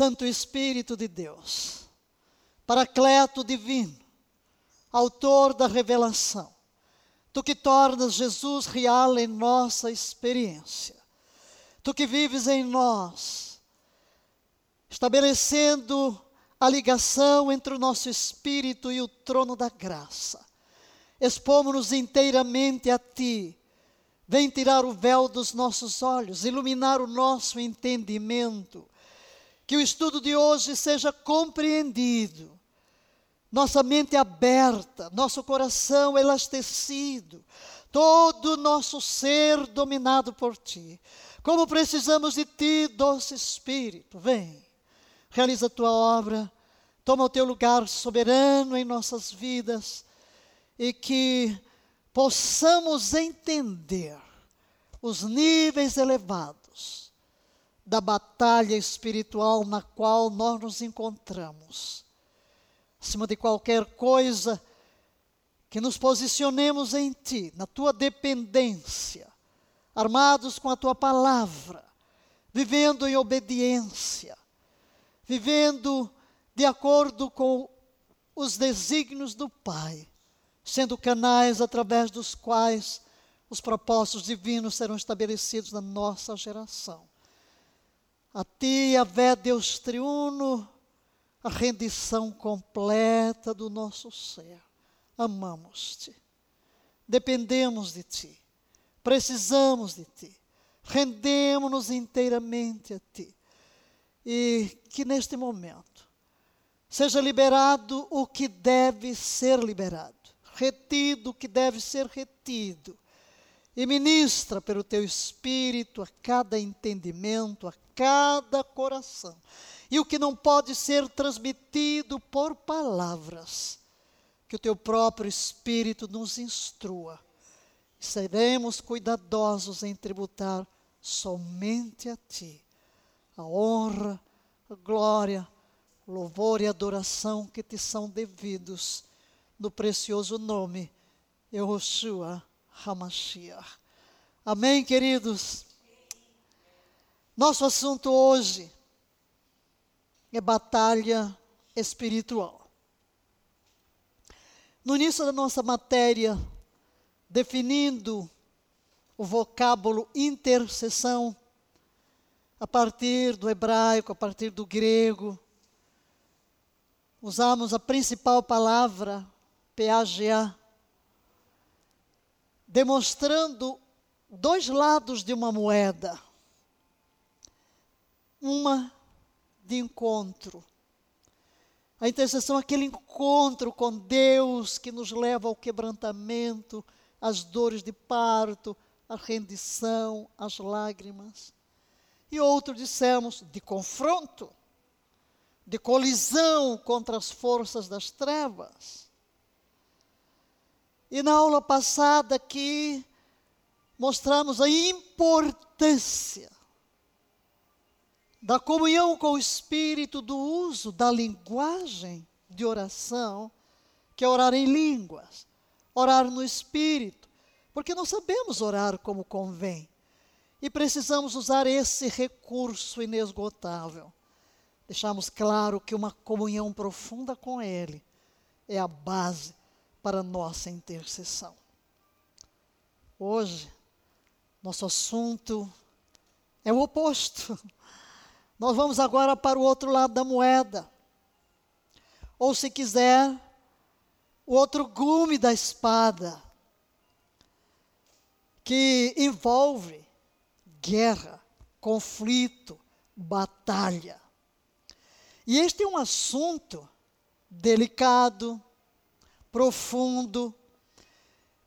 Santo Espírito de Deus, Paracleto divino, autor da revelação, tu que tornas Jesus real em nossa experiência, tu que vives em nós, estabelecendo a ligação entre o nosso espírito e o trono da graça. Expomos-nos inteiramente a Ti. Vem tirar o véu dos nossos olhos, iluminar o nosso entendimento. Que o estudo de hoje seja compreendido, nossa mente aberta, nosso coração elastecido, todo o nosso ser dominado por Ti. Como precisamos de Ti, doce Espírito, vem. Realiza a tua obra, toma o teu lugar soberano em nossas vidas. E que possamos entender os níveis elevados da batalha espiritual na qual nós nos encontramos. Acima de qualquer coisa, que nos posicionemos em Ti, na Tua dependência, armados com a Tua palavra, vivendo em obediência, vivendo de acordo com os desígnios do Pai, sendo canais através dos quais os propósitos divinos serão estabelecidos na nossa geração. A Ti, Vé Deus triuno, a rendição completa do nosso ser. Amamos-te, dependemos de Ti, precisamos de Ti, rendemos-nos inteiramente a Ti. E que neste momento seja liberado o que deve ser liberado, retido o que deve ser retido, e ministra pelo teu espírito a cada entendimento, a cada coração. E o que não pode ser transmitido por palavras, que o teu próprio espírito nos instrua. Seremos cuidadosos em tributar somente a ti a honra, a glória, louvor e adoração que te são devidos no precioso nome Yehoshua HaMashiach. Amém, queridos? Nosso assunto hoje é batalha espiritual. No início da nossa matéria, definindo o vocábulo intercessão, a partir do hebraico, a partir do grego. Usamos a principal palavra, PAGA, demonstrando dois lados de uma moeda. Uma de encontro. A intercessão é aquele encontro com Deus que nos leva ao quebrantamento, às dores de parto, à rendição, às lágrimas e outro dissemos de confronto, de colisão contra as forças das trevas. E na aula passada aqui mostramos a importância da comunhão com o Espírito, do uso da linguagem de oração, que é orar em línguas, orar no Espírito, porque não sabemos orar como convém. E precisamos usar esse recurso inesgotável. Deixamos claro que uma comunhão profunda com Ele é a base para nossa intercessão. Hoje, nosso assunto é o oposto. Nós vamos agora para o outro lado da moeda. Ou, se quiser, o outro gume da espada, que envolve guerra, conflito, batalha. E este é um assunto delicado, profundo,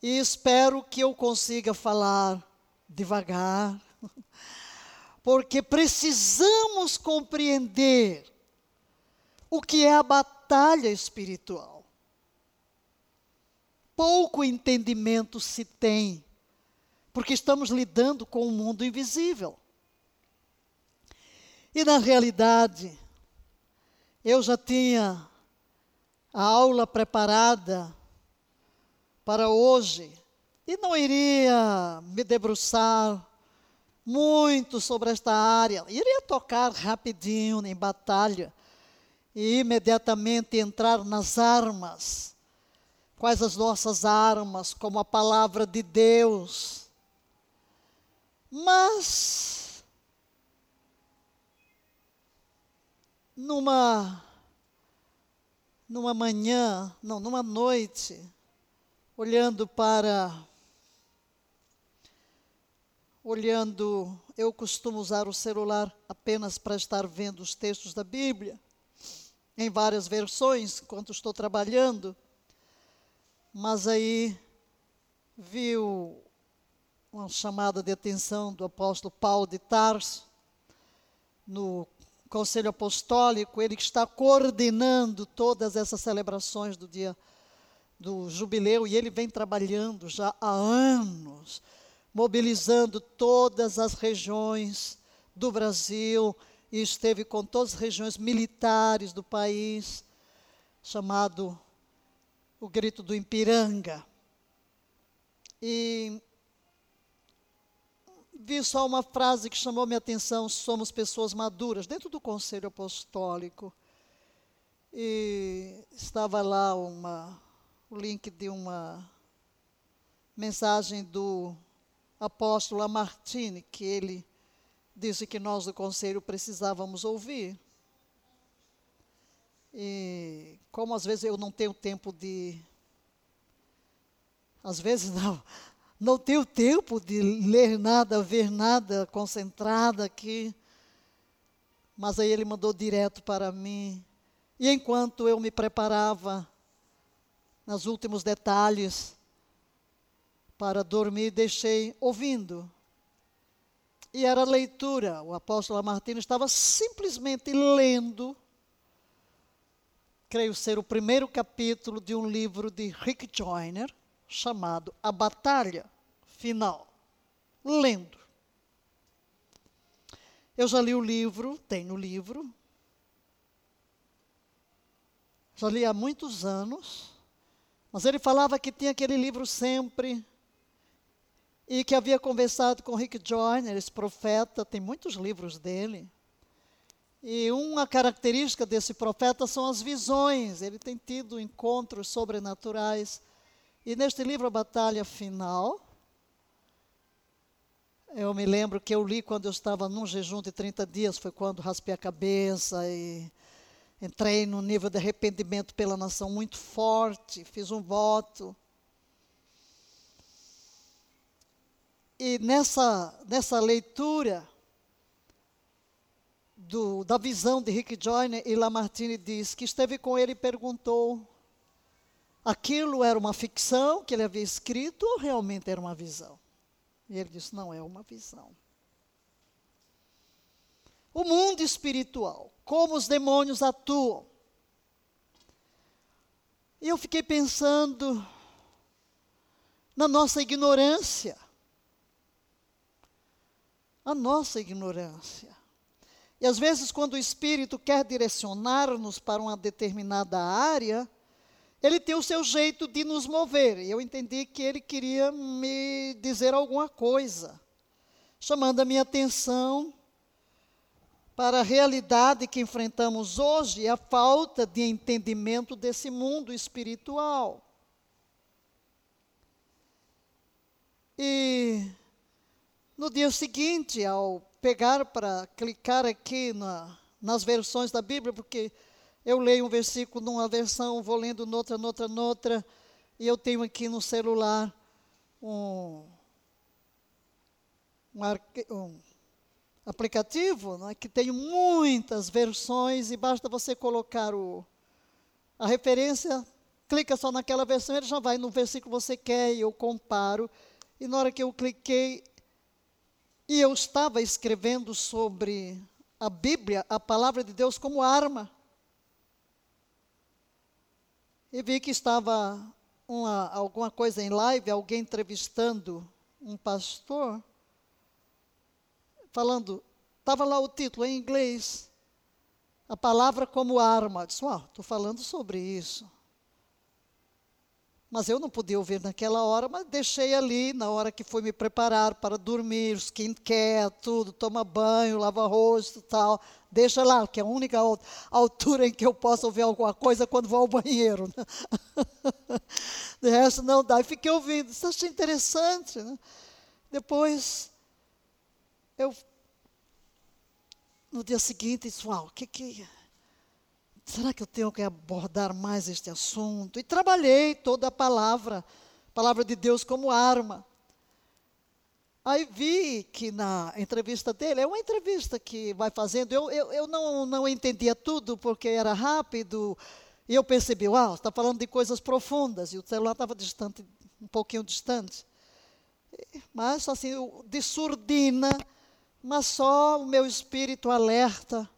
e espero que eu consiga falar devagar, porque precisamos compreender o que é a batalha espiritual. Pouco entendimento se tem porque estamos lidando com um mundo invisível. E na realidade, eu já tinha a aula preparada para hoje e não iria me debruçar muito sobre esta área. Iria tocar rapidinho em batalha e imediatamente entrar nas armas. Quais as nossas armas, como a palavra de Deus. Mas, numa, numa manhã, não, numa noite, olhando para olhando, eu costumo usar o celular apenas para estar vendo os textos da Bíblia, em várias versões, enquanto estou trabalhando. Mas aí viu uma chamada de atenção do apóstolo Paulo de Tarso, no Conselho Apostólico, ele que está coordenando todas essas celebrações do dia do jubileu, e ele vem trabalhando já há anos mobilizando todas as regiões do Brasil e esteve com todas as regiões militares do país, chamado o Grito do Ipiranga. E vi só uma frase que chamou minha atenção: somos pessoas maduras, dentro do Conselho Apostólico. E estava lá uma, o link de uma mensagem do apóstolo Lamartine, que ele disse que nós do conselho precisávamos ouvir. E como às vezes eu não tenho tempo de. Às vezes não, não tenho tempo de ler nada, ver nada, concentrada aqui. Mas aí ele mandou direto para mim. E enquanto eu me preparava, nos últimos detalhes, para dormir, deixei ouvindo. E era leitura. O apóstolo Martino estava simplesmente lendo, creio ser o primeiro capítulo de um livro de Rick Joyner, chamado A Batalha Final. Lendo. Eu já li o livro, tenho o livro. Já li há muitos anos. Mas ele falava que tinha aquele livro sempre e que havia conversado com Rick Joyner, esse profeta, tem muitos livros dele. E uma característica desse profeta são as visões. Ele tem tido encontros sobrenaturais. E neste livro, A Batalha Final, eu me lembro que eu li quando eu estava num jejum de 30 dias, foi quando raspei a cabeça e entrei num nível de arrependimento pela nação muito forte, fiz um voto. E nessa, nessa leitura do, da visão de Rick Joyner, e Lamartine diz que esteve com ele e perguntou: aquilo era uma ficção que ele havia escrito ou realmente era uma visão? E ele disse: não, é uma visão. O mundo espiritual, como os demônios atuam. E eu fiquei pensando na nossa ignorância a nossa ignorância. E às vezes, quando o Espírito quer direcionar-nos para uma determinada área, ele tem o seu jeito de nos mover. E eu entendi que ele queria me dizer alguma coisa, chamando a minha atenção para a realidade que enfrentamos hoje e a falta de entendimento desse mundo espiritual. E no dia seguinte, ao pegar para clicar aqui na, nas versões da Bíblia, porque eu leio um versículo numa versão, vou lendo noutra, noutra, noutra, e eu tenho aqui no celular um, um, um aplicativo né, que tem muitas versões e basta você colocar o, a referência, clica só naquela versão, ele já vai no versículo que você quer e eu comparo. E na hora que eu cliquei, e eu estava escrevendo sobre a Bíblia, a palavra de Deus, como arma. E vi que estava uma, alguma coisa em live, alguém entrevistando um pastor, falando, estava lá o título em inglês, a palavra como arma. Eu disse, uau, estou falando sobre isso. Mas eu não podia ouvir naquela hora, mas deixei ali na hora que fui me preparar para dormir, skincare, tudo, toma banho, lava rosto tal. Deixa lá, que é a única altura em que eu posso ouvir alguma coisa quando vou ao banheiro. Né? De resto não dá. E fiquei ouvindo, isso achei interessante. Né? Depois, eu, no dia seguinte, disse, uau, o que que será que eu tenho que abordar mais este assunto? E trabalhei toda a palavra, palavra de Deus como arma. Aí vi que na entrevista dele, é uma entrevista que vai fazendo, eu, eu, eu não, não entendia tudo porque era rápido, e eu percebi, uau, está falando de coisas profundas, e o celular estava distante, um pouquinho distante. Mas assim, de surdina, mas só o meu espírito alerta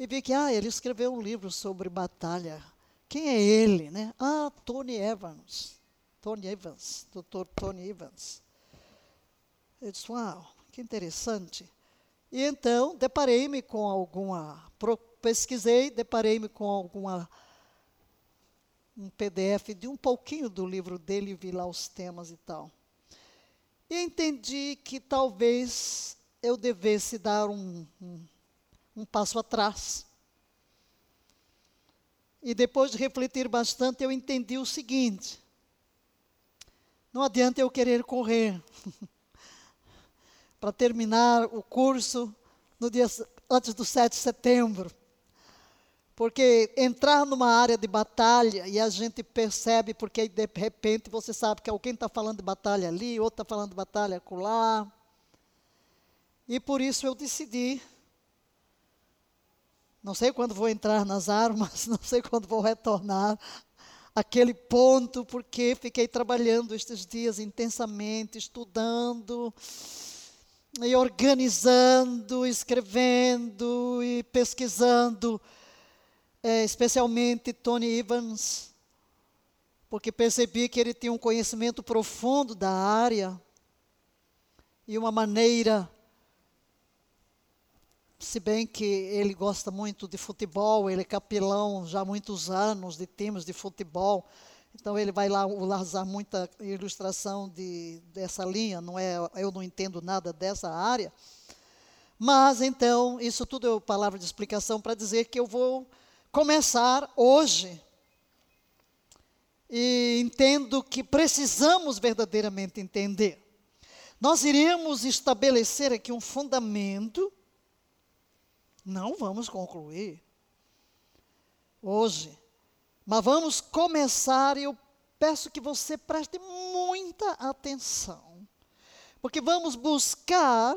e vi que, ah, ele escreveu um livro sobre batalha. Quem é ele, né? Ah, Tony Evans. Tony Evans, Dr. Tony Evans. Eu disse, uau, que interessante. E então, deparei-me com alguma, pesquisei, deparei-me com alguma, um PDF de um pouquinho do livro dele, vi lá os temas e tal. E entendi que talvez eu devesse dar um, um um passo atrás. E depois de refletir bastante, eu entendi o seguinte: não adianta eu querer correr para terminar o curso no dia antes do 7 de setembro. Porque entrar numa área de batalha e a gente percebe, porque de repente você sabe que alguém está falando de batalha ali, outro está falando de batalha acolá. E por isso eu decidi não sei quando vou entrar nas armas, não sei quando vou retornar aquele ponto, porque fiquei trabalhando estes dias intensamente, estudando e organizando, escrevendo e pesquisando, é, especialmente Tony Evans, porque percebi que ele tinha um conhecimento profundo da área e uma maneira se bem que ele gosta muito de futebol, ele é capelão já há muitos anos de times de futebol, então ele vai lá usar muita ilustração de, dessa linha, não é, eu não entendo nada dessa área. Mas então, isso tudo é palavra de explicação para dizer que eu vou começar hoje. E entendo que precisamos verdadeiramente entender. Nós iremos estabelecer aqui um fundamento não vamos concluir hoje, mas vamos começar e eu peço que você preste muita atenção, porque vamos buscar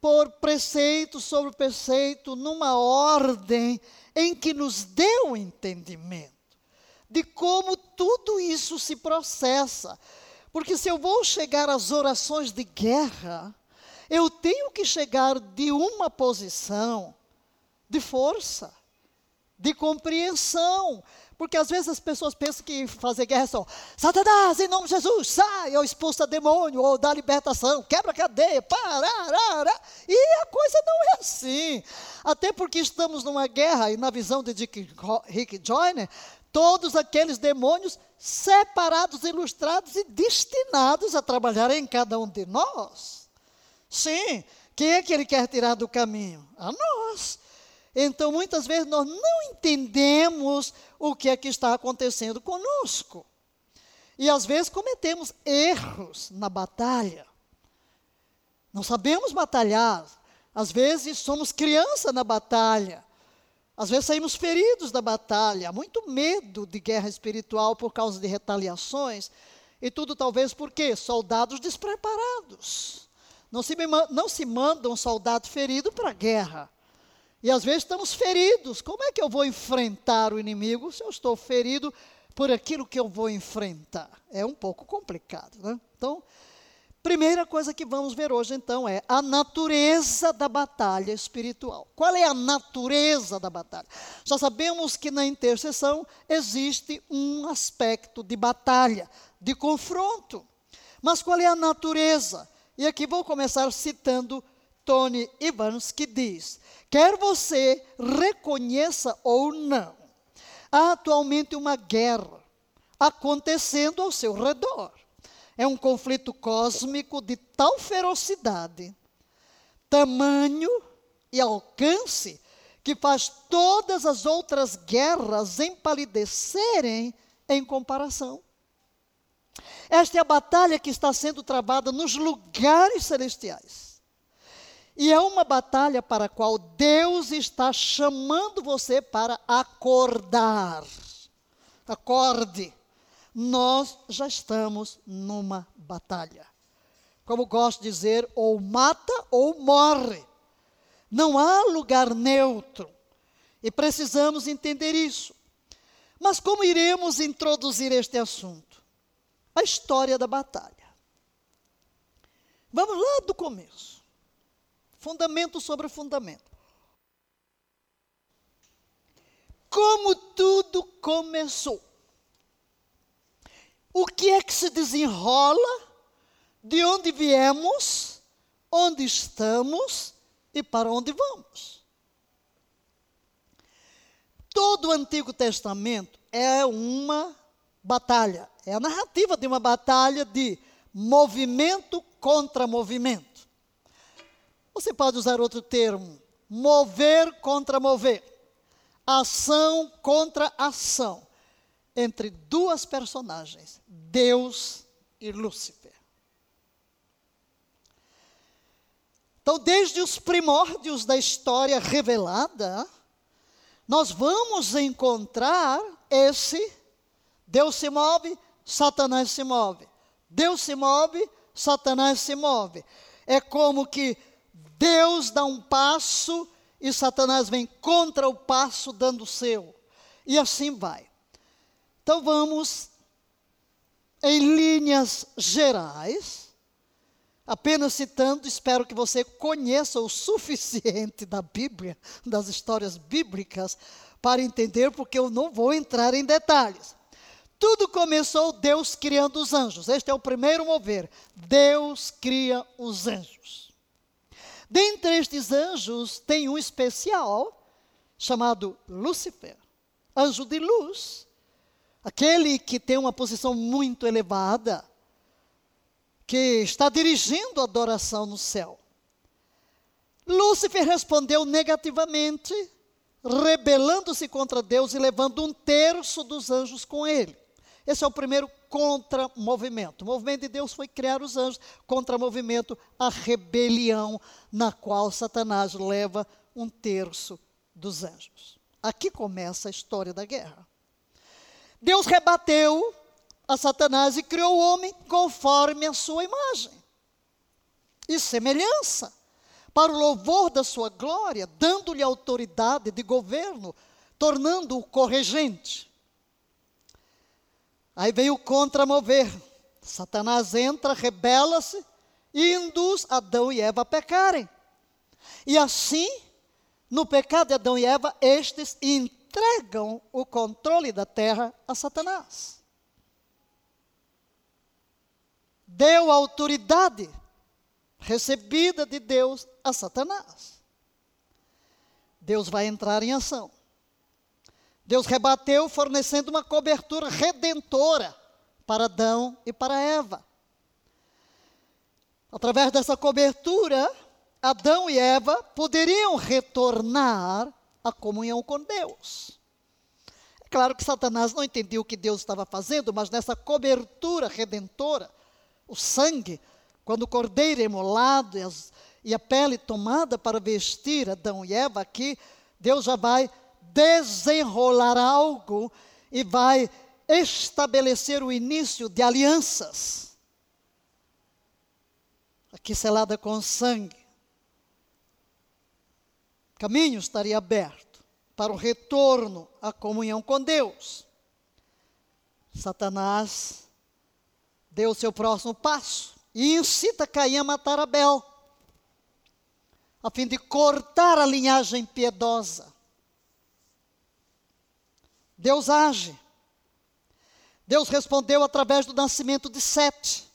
por preceito sobre preceito, numa ordem em que nos dê o entendimento de como tudo isso se processa. Porque se eu vou chegar às orações de guerra, eu tenho que chegar de uma posição de força, de compreensão. Porque às vezes as pessoas pensam que fazer guerra é só, Satanás, em nome de Jesus, sai, ou expulsa demônio, ou dá libertação, quebra cadeia, parará. E a coisa não é assim. Até porque estamos numa guerra, e na visão de Dick, Rick Joyner, todos aqueles demônios separados, ilustrados e destinados a trabalhar em cada um de nós. Sim, quem é que ele quer tirar do caminho? A nós. Então, muitas vezes, nós não entendemos o que é que está acontecendo conosco. E às vezes cometemos erros na batalha. Não sabemos batalhar. Às vezes somos criança na batalha. Às vezes saímos feridos da batalha. Há muito medo de guerra espiritual por causa de retaliações. E tudo talvez porque soldados despreparados. Não se, não se manda um soldado ferido para a guerra. E às vezes estamos feridos. Como é que eu vou enfrentar o inimigo se eu estou ferido por aquilo que eu vou enfrentar? É um pouco complicado, né? Então, primeira coisa que vamos ver hoje então é a natureza da batalha espiritual. Qual é a natureza da batalha? Já sabemos que na intercessão existe um aspecto de batalha, de confronto. Mas qual é a natureza? E aqui vou começar citando Tony Evans, que diz: quer você reconheça ou não, há atualmente uma guerra, acontecendo ao seu redor. É um conflito cósmico de tal ferocidade, tamanho e alcance que faz todas as outras guerras empalidecerem em comparação. Esta é a batalha que está sendo travada nos lugares celestiais. E é uma batalha para a qual Deus está chamando você para acordar. Acorde. Nós já estamos numa batalha. Como gosto de dizer, ou mata ou morre. Não há lugar neutro. E precisamos entender isso. Mas como iremos introduzir este assunto? A história da batalha. Vamos lá do começo. Fundamento sobre fundamento. Como tudo começou. O que é que se desenrola? De onde viemos? Onde estamos? e para onde vamos. Todo o Antigo Testamento é uma batalha, é a narrativa de uma batalha de movimento contra movimento. Você pode usar outro termo, mover contra mover, ação contra ação, entre duas personagens, Deus e Lúcifer. Então, desde os primórdios da história revelada, nós vamos encontrar esse Deus se move, Satanás se move. Deus se move, Satanás se move. É como que Deus dá um passo e Satanás vem contra o passo dando o seu. E assim vai. Então vamos, em linhas gerais, Apenas citando, espero que você conheça o suficiente da Bíblia, das histórias bíblicas, para entender, porque eu não vou entrar em detalhes. Tudo começou Deus criando os anjos. Este é o primeiro mover. Deus cria os anjos. Dentre estes anjos, tem um especial chamado Lúcifer, anjo de luz, aquele que tem uma posição muito elevada que está dirigindo a adoração no céu. Lúcifer respondeu negativamente, rebelando-se contra Deus e levando um terço dos anjos com ele. Esse é o primeiro contra-movimento. O movimento de Deus foi criar os anjos, contra-movimento, a rebelião, na qual Satanás leva um terço dos anjos. Aqui começa a história da guerra. Deus rebateu a Satanás e criou o homem conforme a sua imagem e semelhança, para o louvor da sua glória, dando-lhe autoridade de governo, tornando-o corregente. Aí veio o contramover. Satanás entra, rebela-se e induz Adão e Eva a pecarem. E assim, no pecado de Adão e Eva, estes entregam o controle da terra a Satanás. deu autoridade recebida de Deus a Satanás. Deus vai entrar em ação. Deus rebateu, fornecendo uma cobertura redentora para Adão e para Eva. Através dessa cobertura, Adão e Eva poderiam retornar à comunhão com Deus. É claro que Satanás não entendia o que Deus estava fazendo, mas nessa cobertura redentora, o sangue, quando o cordeiro é e, as, e a pele tomada para vestir Adão e Eva, aqui Deus já vai desenrolar algo e vai estabelecer o início de alianças. Aqui selada com sangue. O caminho estaria aberto para o retorno à comunhão com Deus. Satanás deu o seu próximo passo e incita Caim a matar Abel, a fim de cortar a linhagem piedosa. Deus age. Deus respondeu através do nascimento de Sete,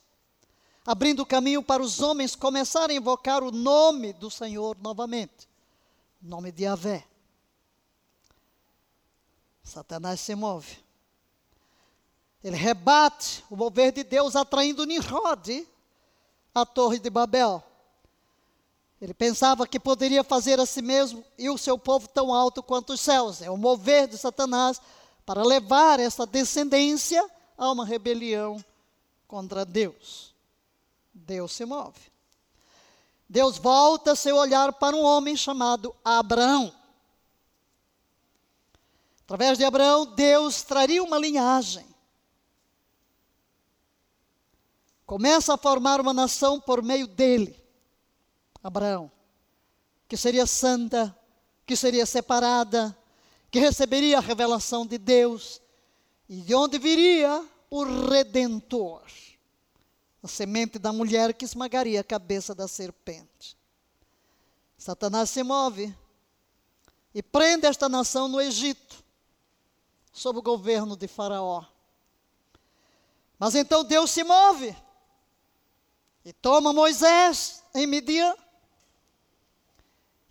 abrindo caminho para os homens começarem a invocar o nome do Senhor novamente, o nome de Yahvé. Satanás se move. Ele rebate o mover de Deus, atraindo Nimrod à Torre de Babel. Ele pensava que poderia fazer a si mesmo e o seu povo tão alto quanto os céus. É o mover de Satanás para levar essa descendência a uma rebelião contra Deus. Deus se move. Deus volta seu olhar para um homem chamado Abraão. Através de Abraão, Deus traria uma linhagem. Começa a formar uma nação por meio dele, Abraão, que seria santa, que seria separada, que receberia a revelação de Deus, e de onde viria o redentor, a semente da mulher que esmagaria a cabeça da serpente. Satanás se move e prende esta nação no Egito, sob o governo de Faraó. Mas então Deus se move e toma Moisés em Midian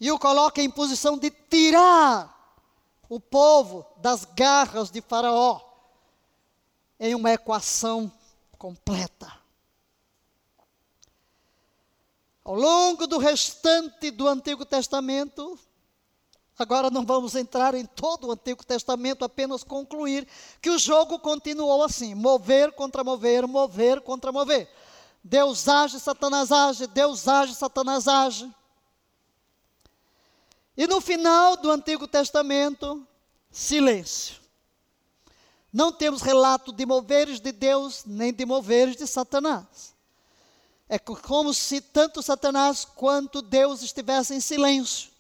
e o coloca em posição de tirar o povo das garras de Faraó em uma equação completa. Ao longo do restante do Antigo Testamento, agora não vamos entrar em todo o Antigo Testamento, apenas concluir que o jogo continuou assim: mover contra mover, mover contra mover. Deus age, Satanás age, Deus age, Satanás age. E no final do Antigo Testamento, silêncio. Não temos relato de moveres de Deus, nem de moveres de Satanás. É como se tanto Satanás quanto Deus estivessem em silêncio,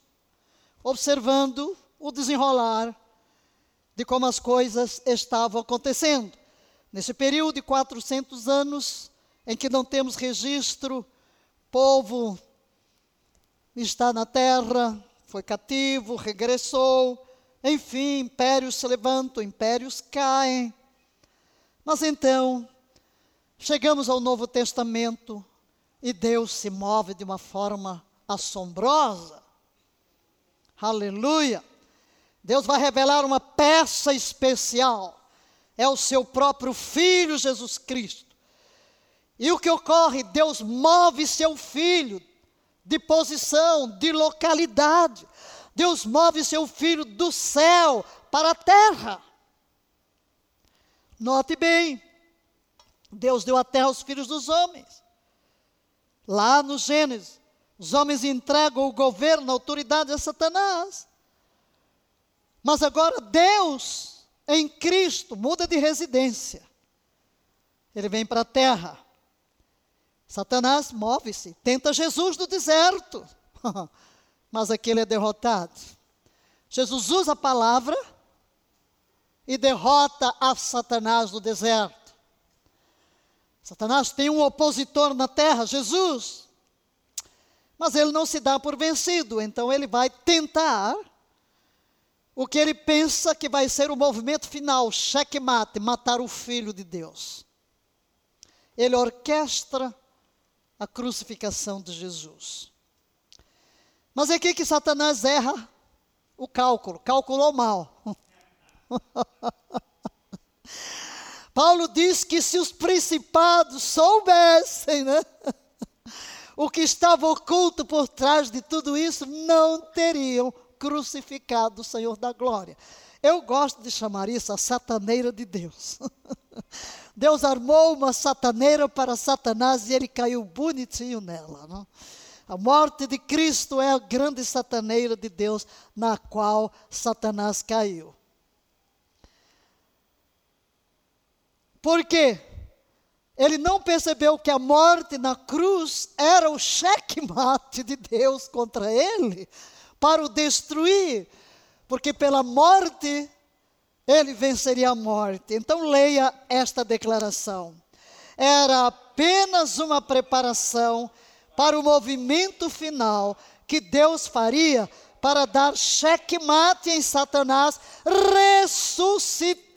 observando o desenrolar de como as coisas estavam acontecendo. Nesse período de 400 anos, em que não temos registro, povo está na terra, foi cativo, regressou, enfim, impérios se levantam, impérios caem. Mas então, chegamos ao Novo Testamento e Deus se move de uma forma assombrosa. Aleluia! Deus vai revelar uma peça especial. É o seu próprio Filho Jesus Cristo e o que ocorre? Deus move seu filho de posição, de localidade. Deus move seu filho do céu para a terra. Note bem, Deus deu a terra aos filhos dos homens. Lá no Gênesis, os homens entregam o governo, a autoridade a Satanás. Mas agora Deus, em Cristo, muda de residência. Ele vem para a terra. Satanás move-se, tenta Jesus no deserto, mas aquele é derrotado. Jesus usa a palavra e derrota a Satanás no deserto. Satanás tem um opositor na terra, Jesus. Mas ele não se dá por vencido, então ele vai tentar o que ele pensa que vai ser o movimento final, checkmate, matar o filho de Deus. Ele orquestra a crucificação de Jesus. Mas é aqui que Satanás erra o cálculo, calculou mal. Paulo diz que se os principados soubessem, né, o que estava oculto por trás de tudo isso, não teriam crucificado o Senhor da glória. Eu gosto de chamar isso a sataneira de Deus. Deus armou uma sataneira para Satanás e ele caiu bonitinho nela. Não? A morte de Cristo é a grande sataneira de Deus na qual Satanás caiu. Por quê? Ele não percebeu que a morte na cruz era o checkmate de Deus contra ele, para o destruir, porque pela morte ele venceria a morte. Então leia esta declaração. Era apenas uma preparação para o movimento final que Deus faria para dar checkmate em Satanás, ressuscitando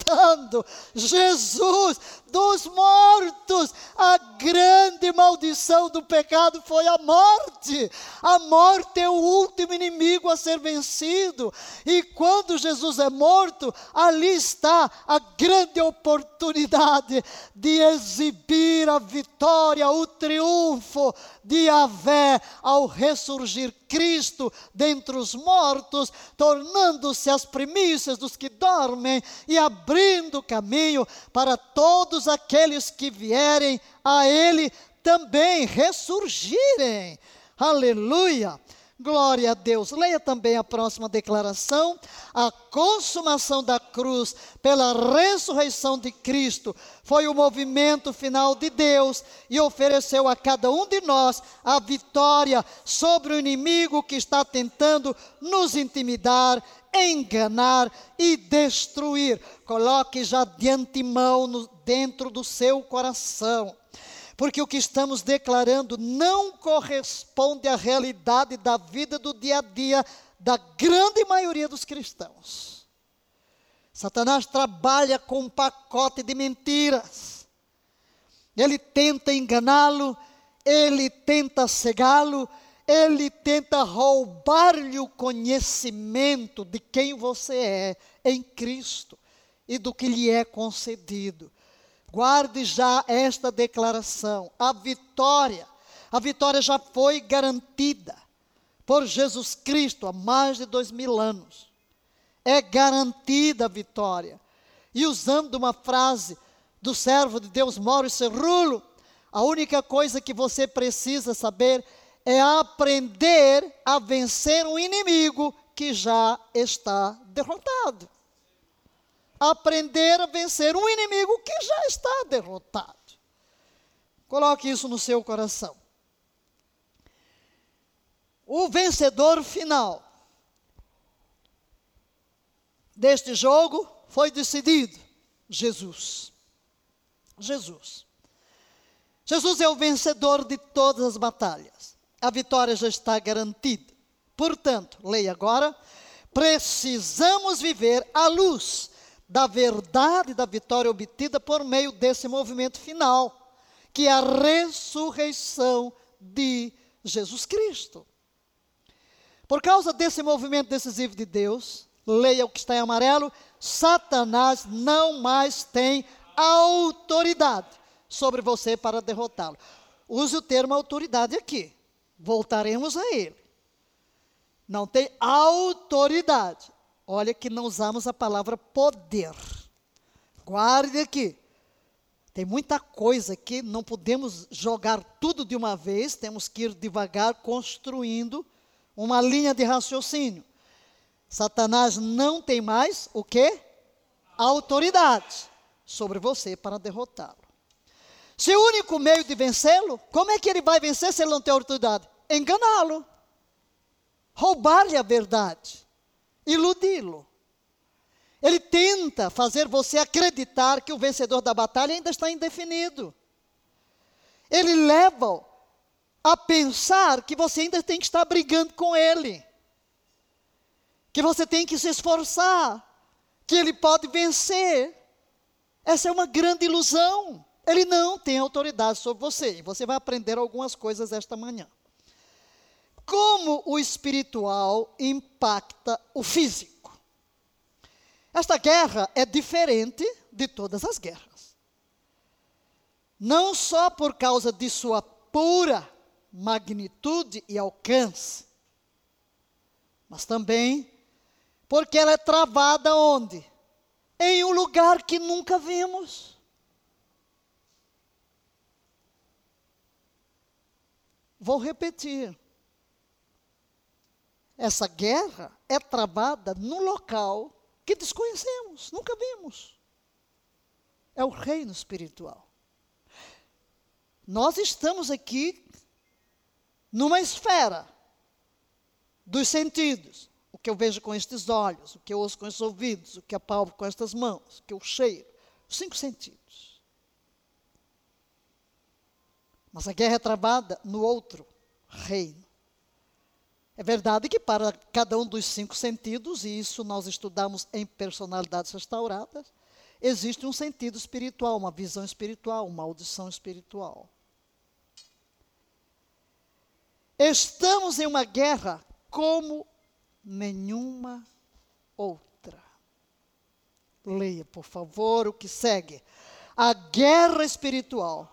Jesus dos mortos. A grande maldição do pecado foi a morte. A morte é o último inimigo a ser vencido. E quando Jesus é morto, ali está a grande oportunidade de exibir a vitória, o triunfo de Yahvé ao ressurgir Cristo dentre os mortos, tornando-se as primícias dos que dormem e abrindo caminho para todos aqueles que vierem a Ele também ressurgirem. Aleluia! Glória a Deus. Leia também a próxima declaração. A consumação da cruz pela ressurreição de Cristo foi o movimento final de Deus e ofereceu a cada um de nós a vitória sobre o inimigo que está tentando nos intimidar, enganar e destruir. Coloque já de antemão no, dentro do seu coração porque o que estamos declarando não corresponde à realidade da vida do dia a dia da grande maioria dos cristãos. Satanás trabalha com um pacote de mentiras. Ele tenta enganá-lo, ele tenta cegá-lo, ele tenta roubar-lhe o conhecimento de quem você é em Cristo e do que lhe é concedido. Guarde já esta declaração: a vitória, a vitória já foi garantida por Jesus Cristo há mais de dois mil anos. É garantida a vitória. E usando uma frase do servo de Deus, Mauro Cerrulo, a única coisa que você precisa saber é aprender a vencer um inimigo que já está derrotado aprender a vencer um inimigo que já está derrotado. Coloque isso no seu coração. O vencedor final deste jogo foi decidido: Jesus. Jesus. Jesus é o vencedor de todas as batalhas. A vitória já está garantida. Portanto, leia agora: precisamos viver à luz da verdade da vitória obtida por meio desse movimento final, que é a ressurreição de Jesus Cristo. Por causa desse movimento decisivo de Deus, leia o que está em amarelo, Satanás não mais tem autoridade sobre você para derrotá-lo. Use o termo autoridade aqui. Voltaremos a ele. Não tem autoridade. Olha que não usamos a palavra poder. Guarde aqui. Tem muita coisa que não podemos jogar tudo de uma vez, temos que ir devagar construindo uma linha de raciocínio. Satanás não tem mais o que? Autoridade sobre você para derrotá-lo. Se o único meio de vencê-lo, como é que ele vai vencer se ele não tem autoridade? Enganá-lo, roubar-lhe a verdade iludi-lo. Ele tenta fazer você acreditar que o vencedor da batalha ainda está indefinido. Ele leva a pensar que você ainda tem que estar brigando com ele. Que você tem que se esforçar, que ele pode vencer. Essa é uma grande ilusão. Ele não tem autoridade sobre você. E você vai aprender algumas coisas esta manhã como o espiritual impacta o físico. Esta guerra é diferente de todas as guerras. Não só por causa de sua pura magnitude e alcance, mas também porque ela é travada onde? Em um lugar que nunca vimos. Vou repetir. Essa guerra é travada num local que desconhecemos, nunca vimos. É o reino espiritual. Nós estamos aqui numa esfera dos sentidos. O que eu vejo com estes olhos, o que eu ouço com estes ouvidos, o que eu palpo com estas mãos, o que eu cheiro. Cinco sentidos. Mas a guerra é travada no outro reino. É verdade que para cada um dos cinco sentidos, e isso nós estudamos em personalidades restauradas, existe um sentido espiritual, uma visão espiritual, uma audição espiritual. Estamos em uma guerra como nenhuma outra. Leia, por favor, o que segue. A guerra espiritual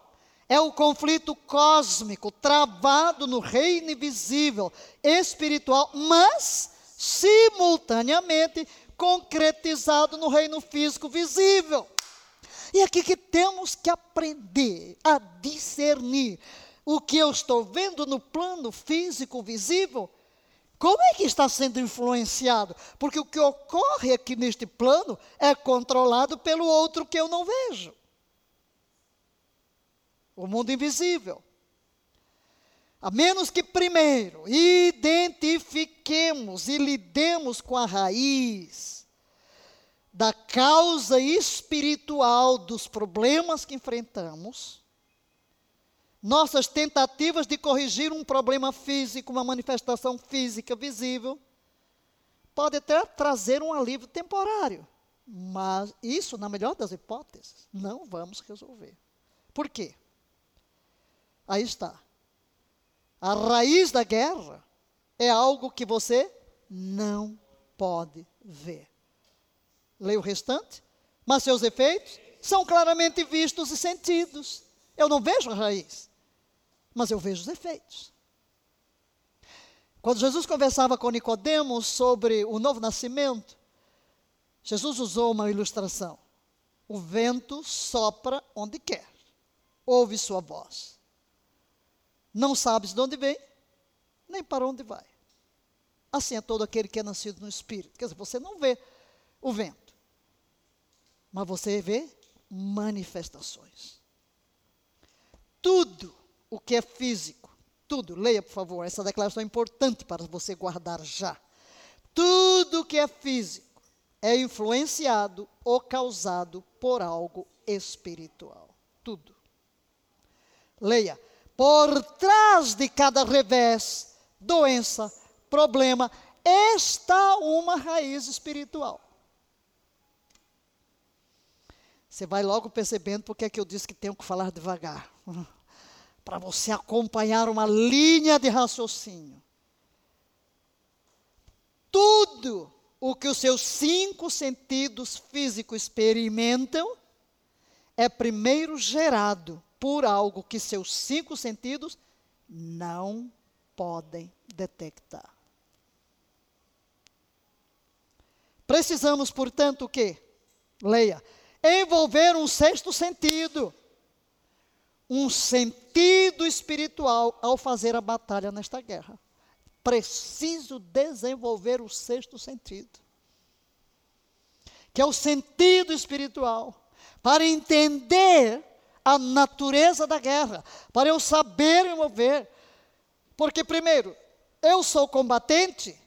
é o conflito cósmico travado no reino invisível, espiritual, mas simultaneamente concretizado no reino físico visível. E aqui que temos que aprender a discernir o que eu estou vendo no plano físico visível, como é que está sendo influenciado? Porque o que ocorre aqui neste plano é controlado pelo outro que eu não vejo. O mundo invisível. A menos que primeiro identifiquemos e lidemos com a raiz da causa espiritual dos problemas que enfrentamos, nossas tentativas de corrigir um problema físico, uma manifestação física visível, pode até trazer um alívio temporário. Mas isso, na melhor das hipóteses, não vamos resolver. Por quê? Aí está. A raiz da guerra é algo que você não pode ver. Leia o restante. Mas seus efeitos são claramente vistos e sentidos. Eu não vejo a raiz mas eu vejo os efeitos. Quando Jesus conversava com Nicodemos sobre o novo nascimento, Jesus usou uma ilustração. O vento sopra onde quer, ouve sua voz. Não sabes de onde vem, nem para onde vai. Assim é todo aquele que é nascido no Espírito. Quer dizer, você não vê o vento, mas você vê manifestações. Tudo o que é físico. Tudo, leia por favor, essa declaração é importante para você guardar já. Tudo que é físico é influenciado ou causado por algo espiritual. Tudo. Leia. Por trás de cada revés, doença, problema, está uma raiz espiritual. Você vai logo percebendo porque é que eu disse que tenho que falar devagar. para você acompanhar uma linha de raciocínio. Tudo o que os seus cinco sentidos físicos experimentam é primeiro gerado por algo que seus cinco sentidos não podem detectar. Precisamos, portanto, o quê? Leia. Envolver um sexto sentido um sentido espiritual ao fazer a batalha nesta guerra. Preciso desenvolver o sexto sentido, que é o sentido espiritual, para entender a natureza da guerra, para eu saber me mover. Porque, primeiro, eu sou combatente.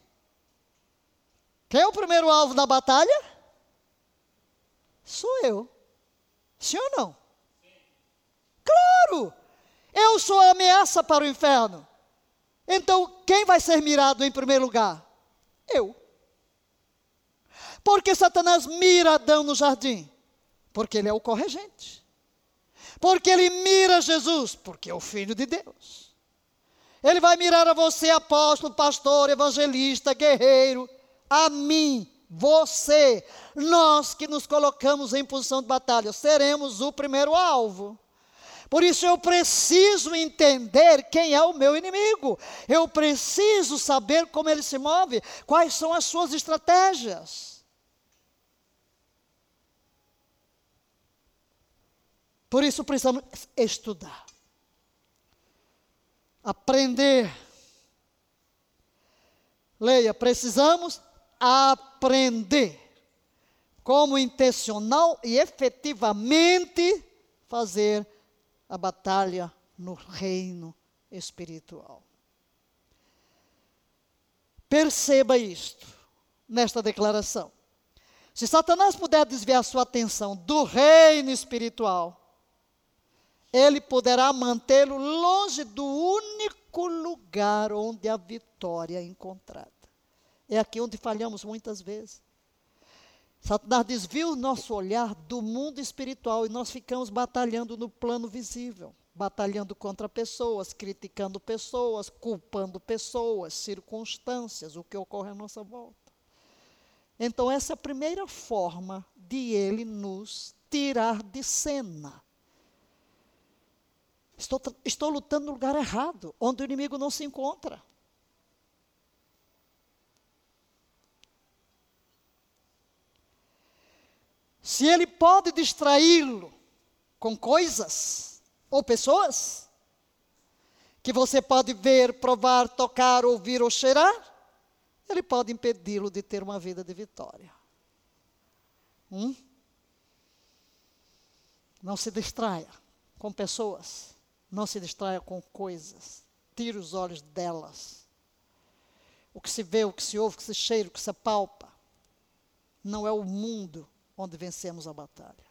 Quem é o primeiro alvo da batalha? Sou eu. Sim ou não? Claro! Eu sou a ameaça para o inferno. Então, quem vai ser mirado em primeiro lugar? Eu. Porque Satanás mira Adão no jardim? Porque ele é o corregente. Porque ele mira Jesus? Porque é o Filho de Deus. Ele vai mirar a você, apóstolo, pastor, evangelista, guerreiro, a mim, você, nós que nos colocamos em posição de batalha, seremos o primeiro alvo. Por isso eu preciso entender quem é o meu inimigo. Eu preciso saber como ele se move, quais são as suas estratégias. Por isso precisamos estudar, aprender. Leia, precisamos aprender como intencional e efetivamente fazer a batalha no reino espiritual. Perceba isto nesta declaração. Se Satanás puder desviar sua atenção do reino espiritual, ele poderá mantê-lo longe do único lugar onde a vitória é encontrada. É aqui onde falhamos muitas vezes. Satanás desvia o nosso olhar do mundo espiritual e nós ficamos batalhando no plano visível batalhando contra pessoas, criticando pessoas, culpando pessoas, circunstâncias, o que ocorre à nossa volta. Então, essa é a primeira forma de ele nos tirar de cena. Estou, estou lutando no lugar errado, onde o inimigo não se encontra. Se ele pode distraí-lo com coisas ou pessoas que você pode ver, provar, tocar, ouvir ou cheirar, ele pode impedi-lo de ter uma vida de vitória. Hum? Não se distraia com pessoas, não se distraia com coisas, tire os olhos delas. O que se vê, o que se ouve, o que se cheira, o que se palpa, não é o mundo onde vencemos a batalha.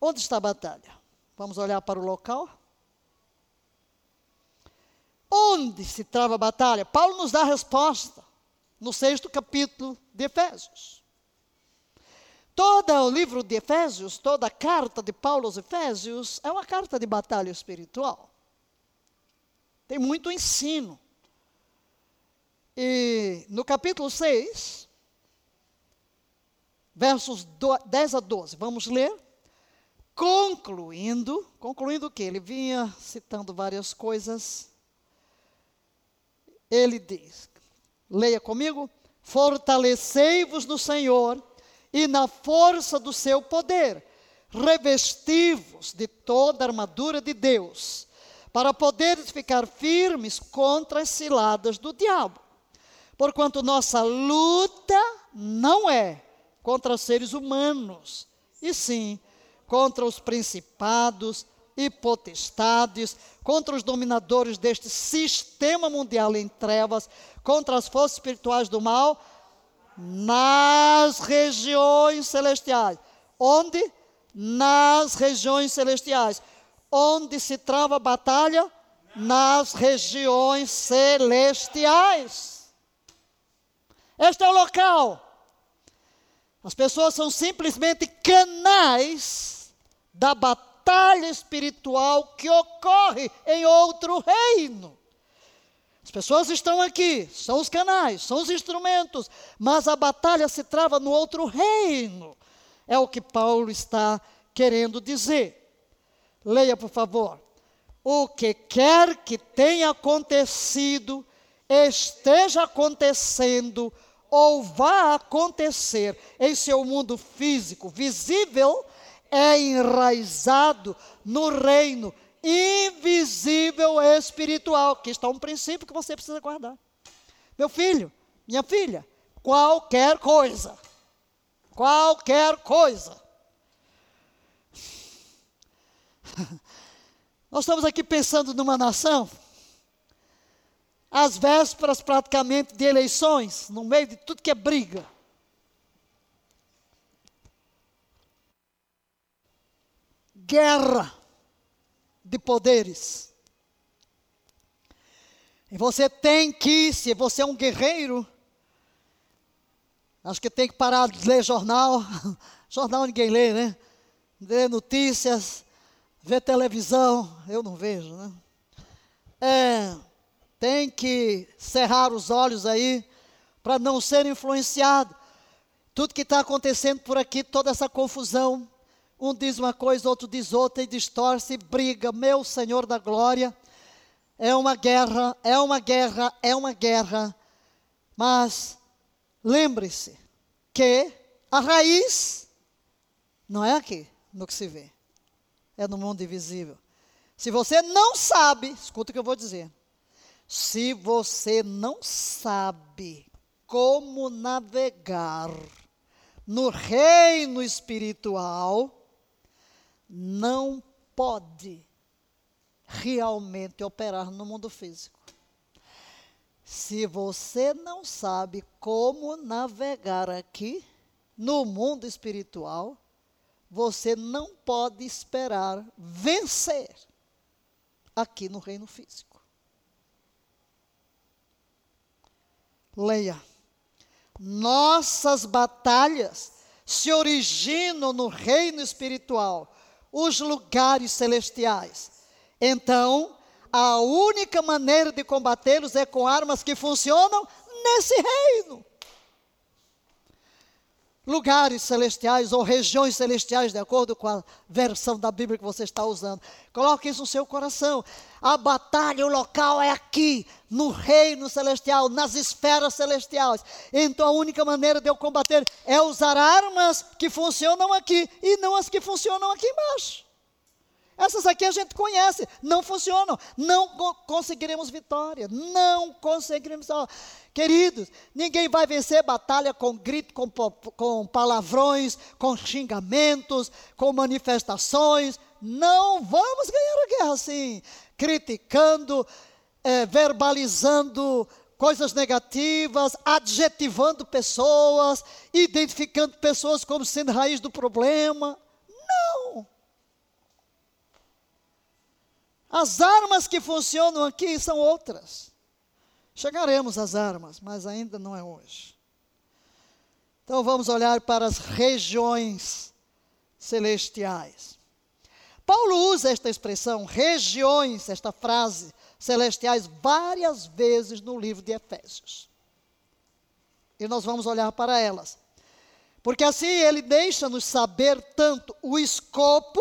Onde está a batalha? Vamos olhar para o local? Onde se trava a batalha? Paulo nos dá a resposta no sexto capítulo de Efésios. Todo o livro de Efésios, toda a carta de Paulo aos Efésios, é uma carta de batalha espiritual. Tem muito ensino. E no capítulo 6, versos 10 a 12, vamos ler. Concluindo, concluindo o que? Ele vinha citando várias coisas ele diz: leia comigo, fortalecei-vos no Senhor e na força do seu poder, revesti-vos de toda a armadura de Deus, para poderes ficar firmes contra as ciladas do diabo. Porquanto nossa luta não é contra seres humanos, e sim contra os principados, e potestades, contra os dominadores deste sistema mundial em trevas, contra as forças espirituais do mal nas regiões celestiais. Onde? Nas regiões celestiais. Onde se trava a batalha? Nas regiões celestiais. Este é o local. As pessoas são simplesmente canais da batalha espiritual que ocorre em outro reino. As pessoas estão aqui, são os canais, são os instrumentos, mas a batalha se trava no outro reino. É o que Paulo está querendo dizer. Leia, por favor. O que quer que tenha acontecido, esteja acontecendo ou vá acontecer em seu mundo físico, visível, é enraizado no reino invisível espiritual, que está um princípio que você precisa guardar. Meu filho, minha filha, qualquer coisa, qualquer coisa. Nós estamos aqui pensando numa nação, às vésperas praticamente de eleições, no meio de tudo que é briga. guerra de poderes. E você tem que, se você é um guerreiro, acho que tem que parar de ler jornal. jornal ninguém lê, né? Ler notícias, ver televisão, eu não vejo, né? É, tem que cerrar os olhos aí para não ser influenciado. Tudo que está acontecendo por aqui, toda essa confusão, um diz uma coisa, outro diz outra, e distorce, e briga. Meu Senhor da glória, é uma guerra, é uma guerra, é uma guerra. Mas lembre-se que a raiz não é aqui, no que se vê, é no mundo invisível. Se você não sabe, escuta o que eu vou dizer. Se você não sabe como navegar no reino espiritual, não pode realmente operar no mundo físico. Se você não sabe como navegar aqui no mundo espiritual, você não pode esperar vencer aqui no reino físico. Leia. Nossas batalhas se originam no reino espiritual, os lugares celestiais. Então, a única maneira de combatê-los é com armas que funcionam nesse reino lugares celestiais ou regiões celestiais, de acordo com a versão da Bíblia que você está usando. Coloque isso no seu coração. A batalha, o local é aqui, no reino celestial, nas esferas celestiais. Então a única maneira de eu combater é usar armas que funcionam aqui e não as que funcionam aqui embaixo. Essas aqui a gente conhece, não funcionam, não conseguiremos vitória, não conseguiremos. Queridos, ninguém vai vencer batalha com grito, com, com palavrões, com xingamentos, com manifestações. Não vamos ganhar a guerra assim, criticando, é, verbalizando coisas negativas, adjetivando pessoas, identificando pessoas como sendo raiz do problema. Não! As armas que funcionam aqui são outras. Chegaremos às armas, mas ainda não é hoje. Então vamos olhar para as regiões celestiais. Paulo usa esta expressão, regiões, esta frase, celestiais, várias vezes no livro de Efésios. E nós vamos olhar para elas. Porque assim ele deixa-nos saber tanto o escopo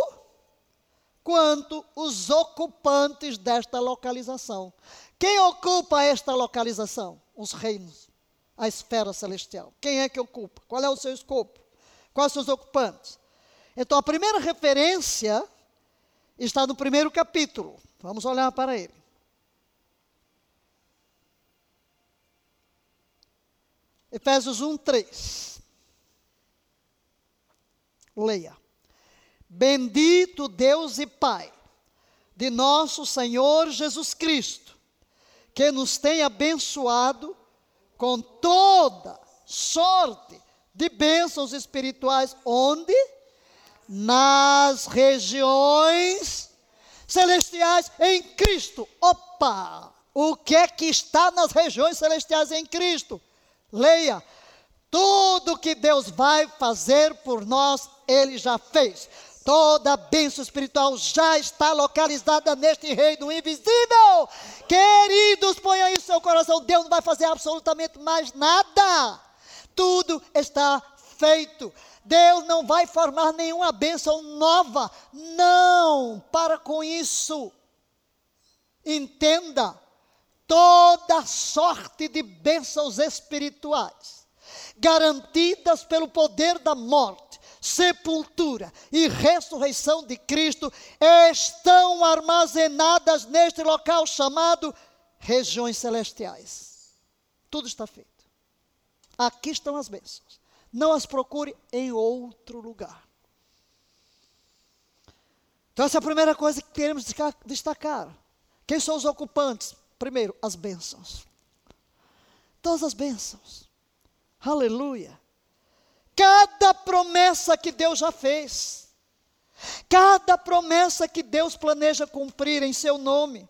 quanto os ocupantes desta localização. Quem ocupa esta localização? Os reinos, a esfera celestial. Quem é que ocupa? Qual é o seu escopo? Quais são os ocupantes? Então, a primeira referência está no primeiro capítulo. Vamos olhar para ele. Efésios 1, 3. Leia. Bendito Deus e Pai de nosso Senhor Jesus Cristo que nos tem abençoado com toda sorte de bênçãos espirituais, onde? Nas regiões celestiais em Cristo. Opa! O que é que está nas regiões celestiais em Cristo? Leia. Tudo que Deus vai fazer por nós, Ele já fez. Toda a bênção espiritual já está localizada neste reino invisível. Queridos, ponha no seu coração. Deus não vai fazer absolutamente mais nada. Tudo está feito. Deus não vai formar nenhuma bênção nova. Não, para com isso. Entenda, toda sorte de bênçãos espirituais, garantidas pelo poder da morte sepultura e ressurreição de Cristo estão armazenadas neste local chamado regiões celestiais. Tudo está feito. Aqui estão as bênçãos. Não as procure em outro lugar. Então, essa é a primeira coisa que queremos destacar. Quem são os ocupantes? Primeiro, as bênçãos. Todas as bênçãos. Aleluia cada promessa que Deus já fez, cada promessa que Deus planeja cumprir em seu nome,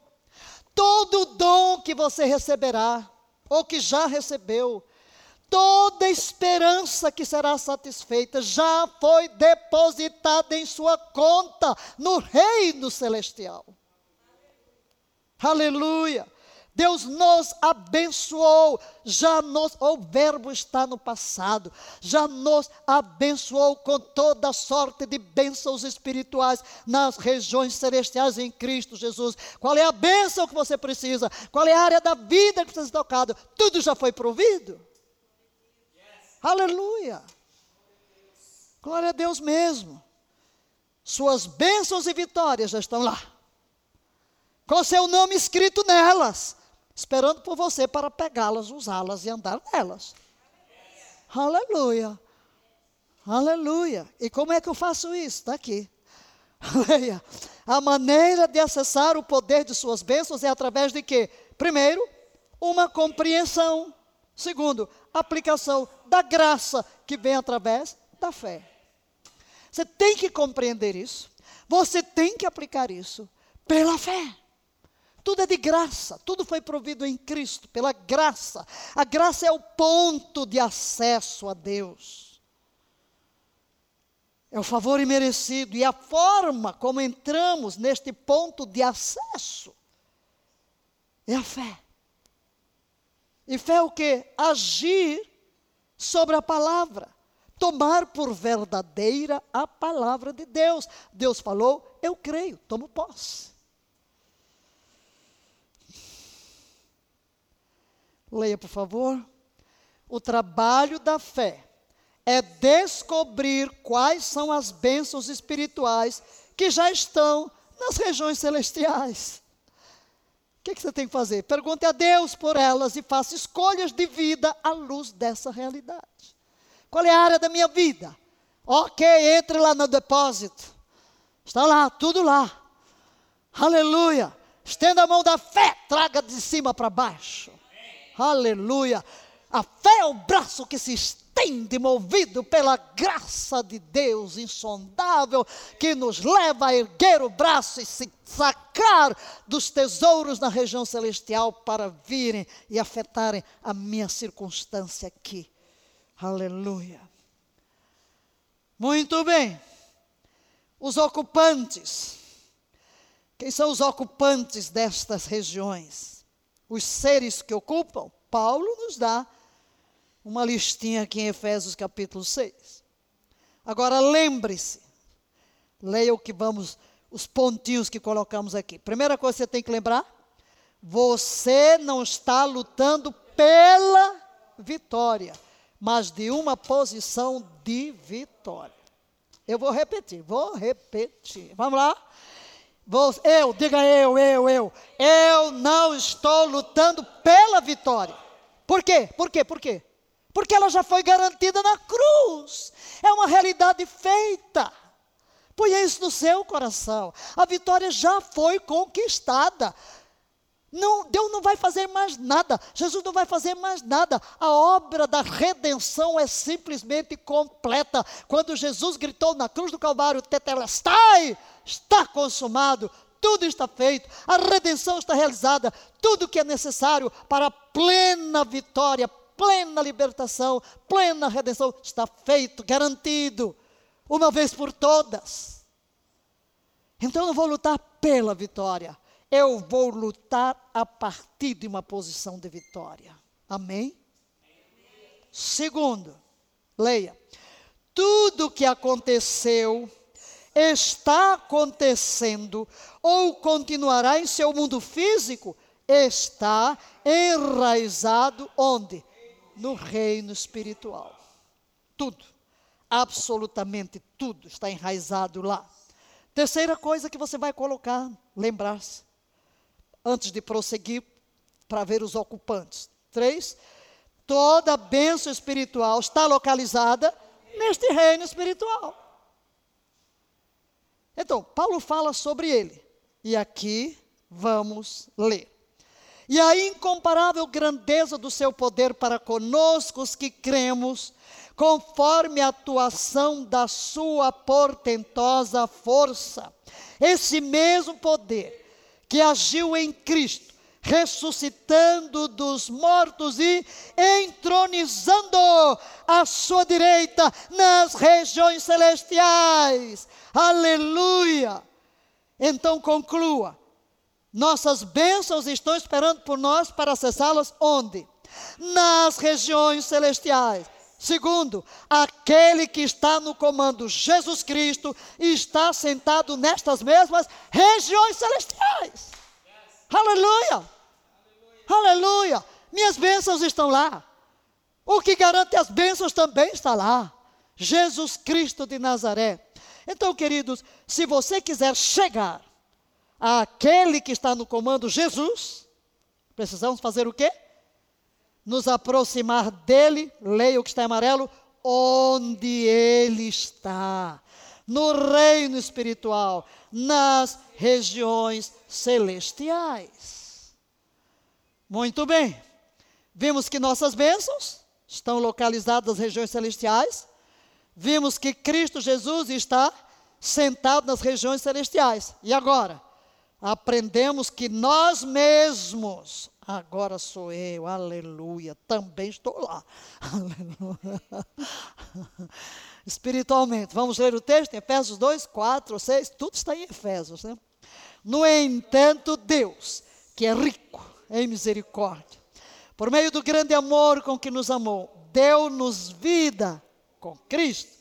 todo dom que você receberá, ou que já recebeu, toda esperança que será satisfeita já foi depositada em sua conta no reino celestial. Aleluia. Deus nos abençoou, já nos, o verbo está no passado, já nos abençoou com toda sorte de bênçãos espirituais nas regiões celestiais em Cristo Jesus. Qual é a bênção que você precisa? Qual é a área da vida que precisa ser tocada? Tudo já foi provido. Yes. Aleluia. Glória a Deus mesmo. Suas bênçãos e vitórias já estão lá. Com seu nome escrito nelas esperando por você para pegá-las, usá-las e andar nelas. Aleluia. Aleluia. E como é que eu faço isso? Está aqui. Aleluia. A maneira de acessar o poder de suas bênçãos é através de quê? Primeiro, uma compreensão. Segundo, aplicação da graça que vem através da fé. Você tem que compreender isso. Você tem que aplicar isso pela fé. Tudo é de graça, tudo foi provido em Cristo, pela graça. A graça é o ponto de acesso a Deus. É o favor imerecido e a forma como entramos neste ponto de acesso é a fé. E fé é o que? Agir sobre a palavra. Tomar por verdadeira a palavra de Deus. Deus falou, eu creio, tomo posse. Leia, por favor. O trabalho da fé é descobrir quais são as bênçãos espirituais que já estão nas regiões celestiais que, que você tem que fazer? Pergunte a Deus por elas e faça escolhas de vida à luz dessa realidade. Qual é a área da minha vida? Ok, entre lá no depósito. Está lá, tudo lá. Aleluia. Estenda a mão da fé, traga de cima para baixo. Aleluia. A fé é o braço que se estende, movido pela graça de Deus insondável, que nos leva a erguer o braço e se sacar dos tesouros na região celestial para virem e afetarem a minha circunstância aqui. Aleluia. Muito bem. Os ocupantes. Quem são os ocupantes destas regiões? Os seres que ocupam? Paulo nos dá uma listinha aqui em Efésios capítulo 6. Agora lembre-se, leia o que vamos, os pontinhos que colocamos aqui. Primeira coisa que você tem que lembrar: você não está lutando pela vitória, mas de uma posição de vitória. Eu vou repetir, vou repetir. Vamos lá? Vou, eu, diga eu, eu, eu. Eu não estou lutando pela vitória. Por quê? Por quê? Por quê? porque ela já foi garantida na cruz. É uma realidade feita. Põe isso no seu coração. A vitória já foi conquistada. Não, Deus não vai fazer mais nada. Jesus não vai fazer mais nada. A obra da redenção é simplesmente completa. Quando Jesus gritou na cruz do Calvário, Tetelestai, está consumado. Tudo está feito, a redenção está realizada, tudo que é necessário para a plena vitória, plena libertação, plena redenção, está feito, garantido, uma vez por todas. Então eu não vou lutar pela vitória, eu vou lutar a partir de uma posição de vitória. Amém? Segundo, leia. Tudo que aconteceu, está acontecendo ou continuará em seu mundo físico, está enraizado onde? no reino espiritual. Tudo, absolutamente tudo está enraizado lá. Terceira coisa que você vai colocar, lembrar-se, antes de prosseguir para ver os ocupantes. Três, toda bênção espiritual está localizada neste reino espiritual. Então, Paulo fala sobre ele. E aqui vamos ler. E a incomparável grandeza do seu poder para conosco, os que cremos, conforme a atuação da sua portentosa força. Esse mesmo poder que agiu em Cristo, ressuscitando dos mortos e entronizando à sua direita nas regiões celestiais. Aleluia! Então conclua nossas bênçãos estão esperando por nós para acessá-las onde? Nas regiões celestiais. Segundo, aquele que está no comando, Jesus Cristo, está sentado nestas mesmas regiões celestiais. Aleluia! Aleluia! Minhas bênçãos estão lá. O que garante as bênçãos também está lá. Jesus Cristo de Nazaré. Então, queridos, se você quiser chegar aquele que está no comando, Jesus, precisamos fazer o quê? Nos aproximar dele, leia o que está em amarelo, onde ele está, no reino espiritual, nas regiões celestiais. Muito bem, vimos que nossas bênçãos estão localizadas nas regiões celestiais, vimos que Cristo Jesus está sentado nas regiões celestiais. E agora? aprendemos que nós mesmos, agora sou eu, aleluia, também estou lá. Aleluia. Espiritualmente, vamos ler o texto Efésios 2, 4, 6, tudo está em Efésios, né? No entanto, Deus, que é rico em misericórdia, por meio do grande amor com que nos amou, deu-nos vida com Cristo,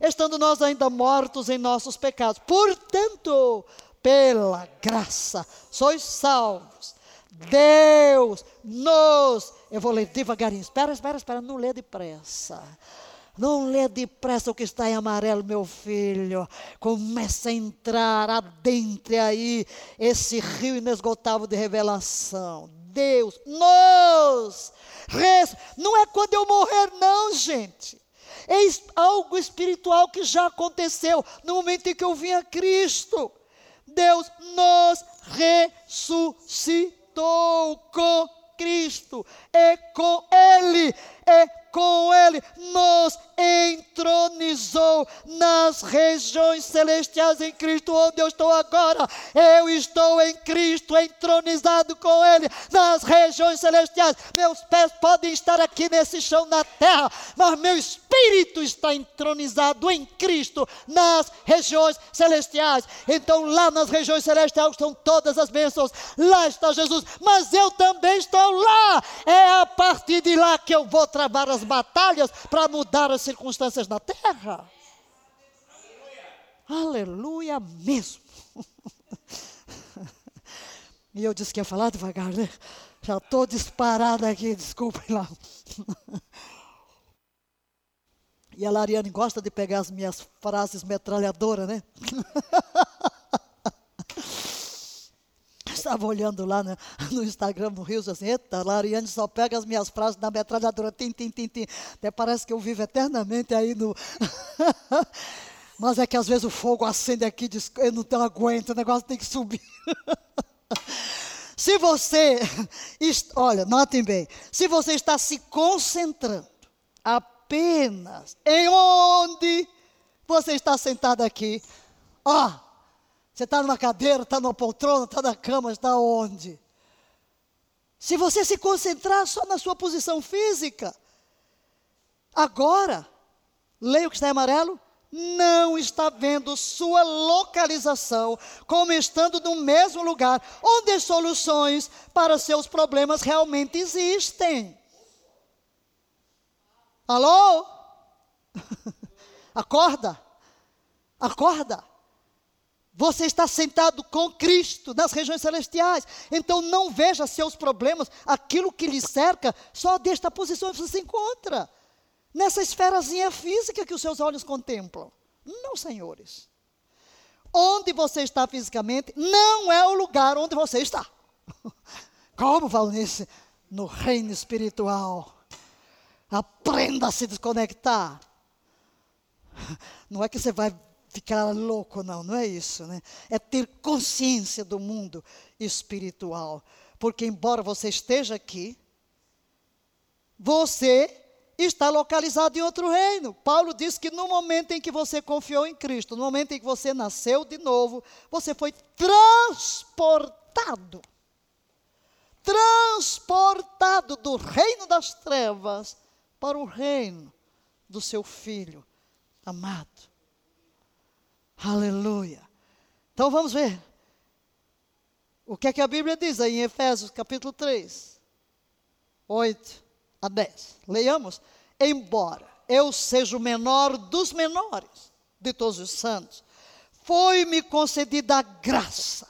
estando nós ainda mortos em nossos pecados. Portanto, pela graça, sois salvos. Deus nos. Eu vou ler devagarinho. Espera, espera, espera. Não lê depressa. Não lê depressa o que está em amarelo, meu filho. Começa a entrar adentre aí esse rio inesgotável de revelação. Deus nos. Não é quando eu morrer, não, gente. É algo espiritual que já aconteceu no momento em que eu vim a Cristo. Deus nos ressuscitou com Cristo, é com Ele, é com Ele, nos entronizou nas regiões celestiais em Cristo, onde eu estou agora. Eu estou em Cristo, entronizado com Ele nas regiões celestiais. Meus pés podem estar aqui nesse chão na terra, mas meu espírito está entronizado em Cristo nas regiões celestiais. Então, lá nas regiões celestiais estão todas as bênçãos. Lá está Jesus, mas eu também estou lá. É a partir de lá que eu vou travar as batalhas para mudar as circunstâncias na terra. Aleluia, Aleluia mesmo. e eu disse que ia falar devagar, né? Já estou disparada aqui, desculpem lá. E a Lariane gosta de pegar as minhas frases metralhadoras, né? estava olhando lá no, no Instagram no Rio, assim, eita, Lariane só pega as minhas frases na metralhadora, tim, tim, tim, tim. Até parece que eu vivo eternamente aí no... Mas é que às vezes o fogo acende aqui, eu não aguento, o negócio tem que subir. se você, olha, notem bem, se você está se concentrando apenas em onde você está sentado aqui, ó, você está numa cadeira, está numa poltrona, está na cama, está onde? Se você se concentrar só na sua posição física, agora, leia o que está em amarelo, não está vendo sua localização como estando no mesmo lugar onde as soluções para seus problemas realmente existem. Alô? Acorda. Acorda. Você está sentado com Cristo nas regiões celestiais. Então não veja seus problemas, aquilo que lhe cerca, só desta posição que você se encontra. Nessa esferazinha física que os seus olhos contemplam. Não, senhores. Onde você está fisicamente não é o lugar onde você está. Como, Valnice? No reino espiritual. Aprenda a se desconectar. Não é que você vai ficar louco, não, não é isso, né? É ter consciência do mundo espiritual. Porque, embora você esteja aqui, você está localizado em outro reino. Paulo diz que no momento em que você confiou em Cristo, no momento em que você nasceu de novo, você foi transportado transportado do reino das trevas para o reino do seu filho amado. Aleluia. Então vamos ver. O que é que a Bíblia diz aí em Efésios capítulo 3, 8 a 10. Leiamos. Embora eu seja o menor dos menores de todos os santos, foi-me concedida a graça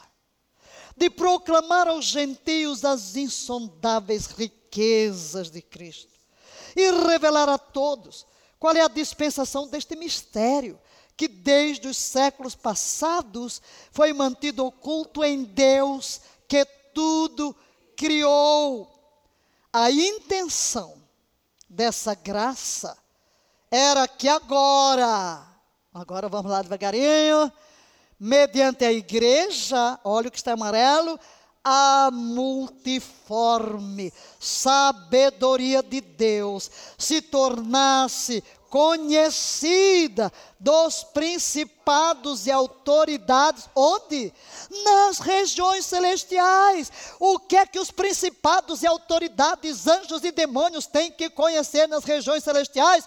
de proclamar aos gentios as insondáveis riquezas de Cristo e revelar a todos qual é a dispensação deste mistério que desde os séculos passados foi mantido oculto em Deus que tudo criou. A intenção dessa graça era que agora, agora vamos lá devagarinho, mediante a igreja, olha o que está amarelo, a multiforme sabedoria de Deus se tornasse conhecida dos principados e autoridades, onde? Nas regiões celestiais. O que é que os principados e autoridades, anjos e demônios têm que conhecer nas regiões celestiais?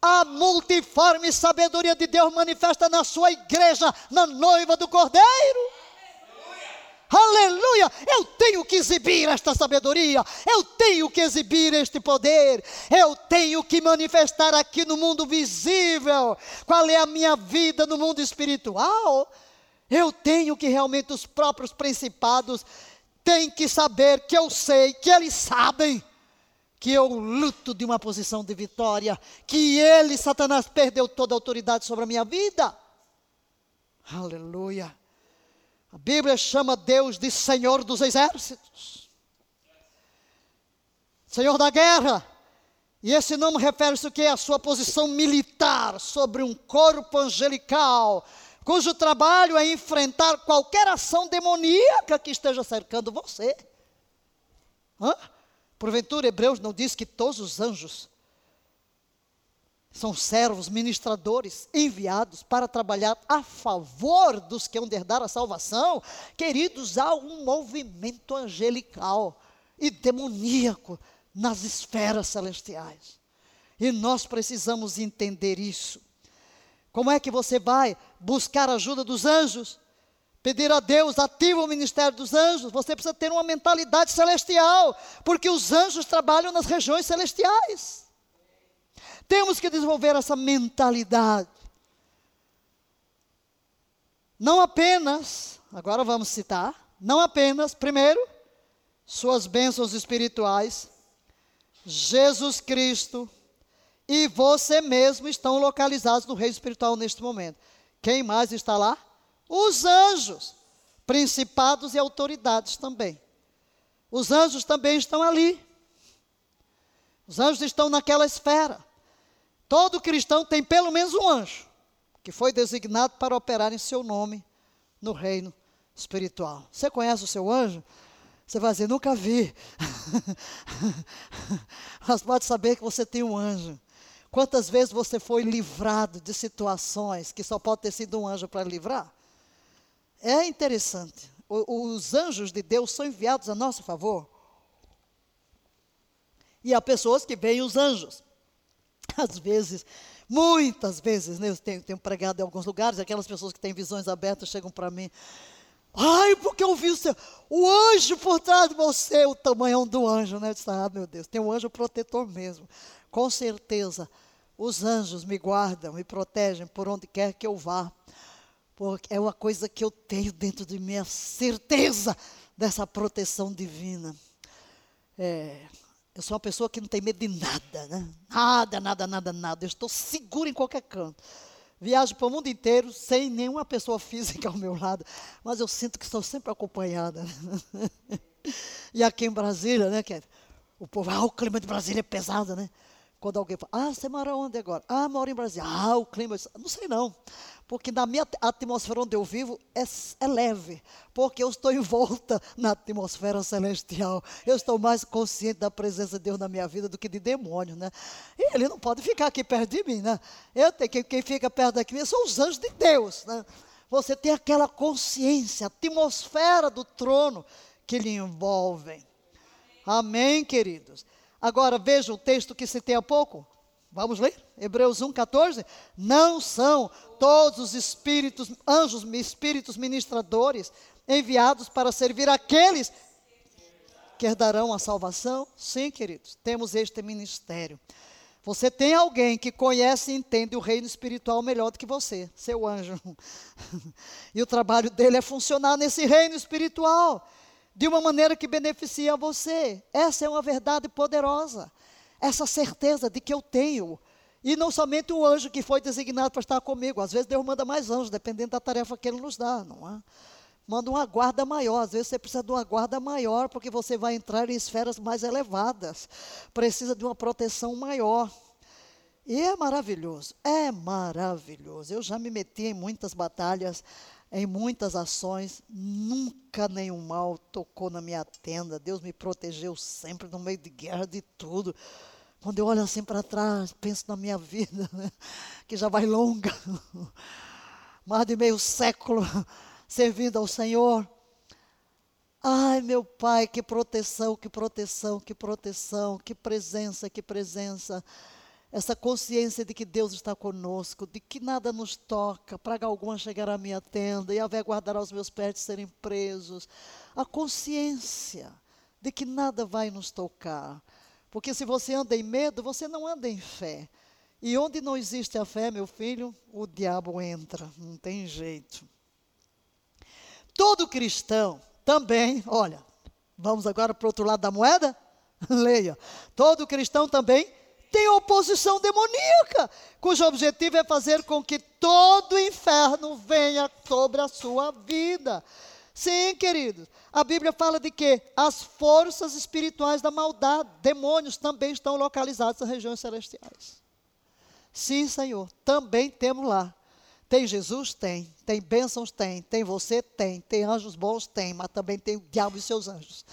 A multiforme sabedoria de Deus manifesta na sua igreja, na noiva do Cordeiro. Aleluia! Eu tenho que exibir esta sabedoria, eu tenho que exibir este poder, eu tenho que manifestar aqui no mundo visível qual é a minha vida no mundo espiritual. Eu tenho que realmente os próprios principados têm que saber que eu sei, que eles sabem que eu luto de uma posição de vitória, que ele, Satanás, perdeu toda a autoridade sobre a minha vida. Aleluia. A Bíblia chama Deus de Senhor dos exércitos. Senhor da guerra. E esse nome refere-se ao que? A sua posição militar sobre um corpo angelical, cujo trabalho é enfrentar qualquer ação demoníaca que esteja cercando você. Hã? Porventura, Hebreus não diz que todos os anjos são servos, ministradores, enviados para trabalhar a favor dos que hão de herdar a salvação. Queridos, há um movimento angelical e demoníaco nas esferas celestiais. E nós precisamos entender isso. Como é que você vai buscar a ajuda dos anjos? Pedir a Deus, ativa o ministério dos anjos. Você precisa ter uma mentalidade celestial, porque os anjos trabalham nas regiões celestiais. Temos que desenvolver essa mentalidade. Não apenas, agora vamos citar, não apenas, primeiro, suas bênçãos espirituais, Jesus Cristo e você mesmo estão localizados no reino espiritual neste momento. Quem mais está lá? Os anjos, principados e autoridades também. Os anjos também estão ali. Os anjos estão naquela esfera. Todo cristão tem pelo menos um anjo que foi designado para operar em seu nome no reino espiritual. Você conhece o seu anjo? Você vai dizer, nunca vi. Mas pode saber que você tem um anjo. Quantas vezes você foi livrado de situações que só pode ter sido um anjo para livrar? É interessante. O, os anjos de Deus são enviados a nosso favor. E há pessoas que veem os anjos às vezes, muitas vezes, né, eu tenho, tenho pregado em alguns lugares, aquelas pessoas que têm visões abertas chegam para mim. Ai, porque eu vi o seu, o anjo por trás de você, o tamanho do anjo, né? Eu disse, ah, meu Deus, tem um anjo protetor mesmo. Com certeza, os anjos me guardam, me protegem por onde quer que eu vá. Porque é uma coisa que eu tenho dentro de mim, a certeza dessa proteção divina. É, eu sou uma pessoa que não tem medo de nada, né? Nada, nada, nada, nada. Eu estou seguro em qualquer canto. Viajo para o mundo inteiro sem nenhuma pessoa física ao meu lado, mas eu sinto que estou sempre acompanhada. e aqui em Brasília, né, que o povo, ah, o clima de Brasília é pesado, né? Quando alguém fala, ah, você mora onde agora? Ah, moro em Brasília. Ah, o clima, não sei não porque na minha atmosfera onde eu vivo é, é, leve, porque eu estou envolta na atmosfera celestial. Eu estou mais consciente da presença de Deus na minha vida do que de demônio, né? E ele não pode ficar aqui perto de mim, né? Eu tenho quem, quem fica perto daqui são os anjos de Deus, né? Você tem aquela consciência, atmosfera do trono que lhe envolvem. Amém, queridos. Agora veja o texto que citei há pouco. Vamos ler? Hebreus 1, 14. Não são todos os espíritos, anjos, espíritos ministradores enviados para servir aqueles que herdarão a salvação? Sim, queridos, temos este ministério. Você tem alguém que conhece e entende o reino espiritual melhor do que você, seu anjo. e o trabalho dele é funcionar nesse reino espiritual de uma maneira que beneficia você. Essa é uma verdade poderosa essa certeza de que eu tenho. E não somente o anjo que foi designado para estar comigo. Às vezes Deus manda mais anjos, dependendo da tarefa que Ele nos dá, não é? Manda uma guarda maior. Às vezes você precisa de uma guarda maior, porque você vai entrar em esferas mais elevadas. Precisa de uma proteção maior. E é maravilhoso, é maravilhoso. Eu já me meti em muitas batalhas, em muitas ações, nunca nenhum mal tocou na minha tenda. Deus me protegeu sempre no meio de guerra, de tudo Quando eu olho assim para trás, penso na minha vida, né, que já vai longa, mais de meio século servindo ao Senhor. Ai, meu Pai, que proteção, que proteção, que proteção, que presença, que presença. Essa consciência de que Deus está conosco, de que nada nos toca, praga alguma chegará à minha tenda, e haver guardará os meus pés de serem presos. A consciência de que nada vai nos tocar. Porque se você anda em medo, você não anda em fé. E onde não existe a fé, meu filho, o diabo entra, não tem jeito. Todo cristão também, olha, vamos agora para o outro lado da moeda? Leia. Todo cristão também tem oposição demoníaca, cujo objetivo é fazer com que todo o inferno venha sobre a sua vida. Sim, queridos. A Bíblia fala de que as forças espirituais da maldade, demônios, também estão localizados nas regiões celestiais. Sim, Senhor, também temos lá. Tem Jesus? Tem. Tem bênçãos? Tem. Tem você? Tem. Tem anjos bons? Tem. Mas também tem o diabo e seus anjos.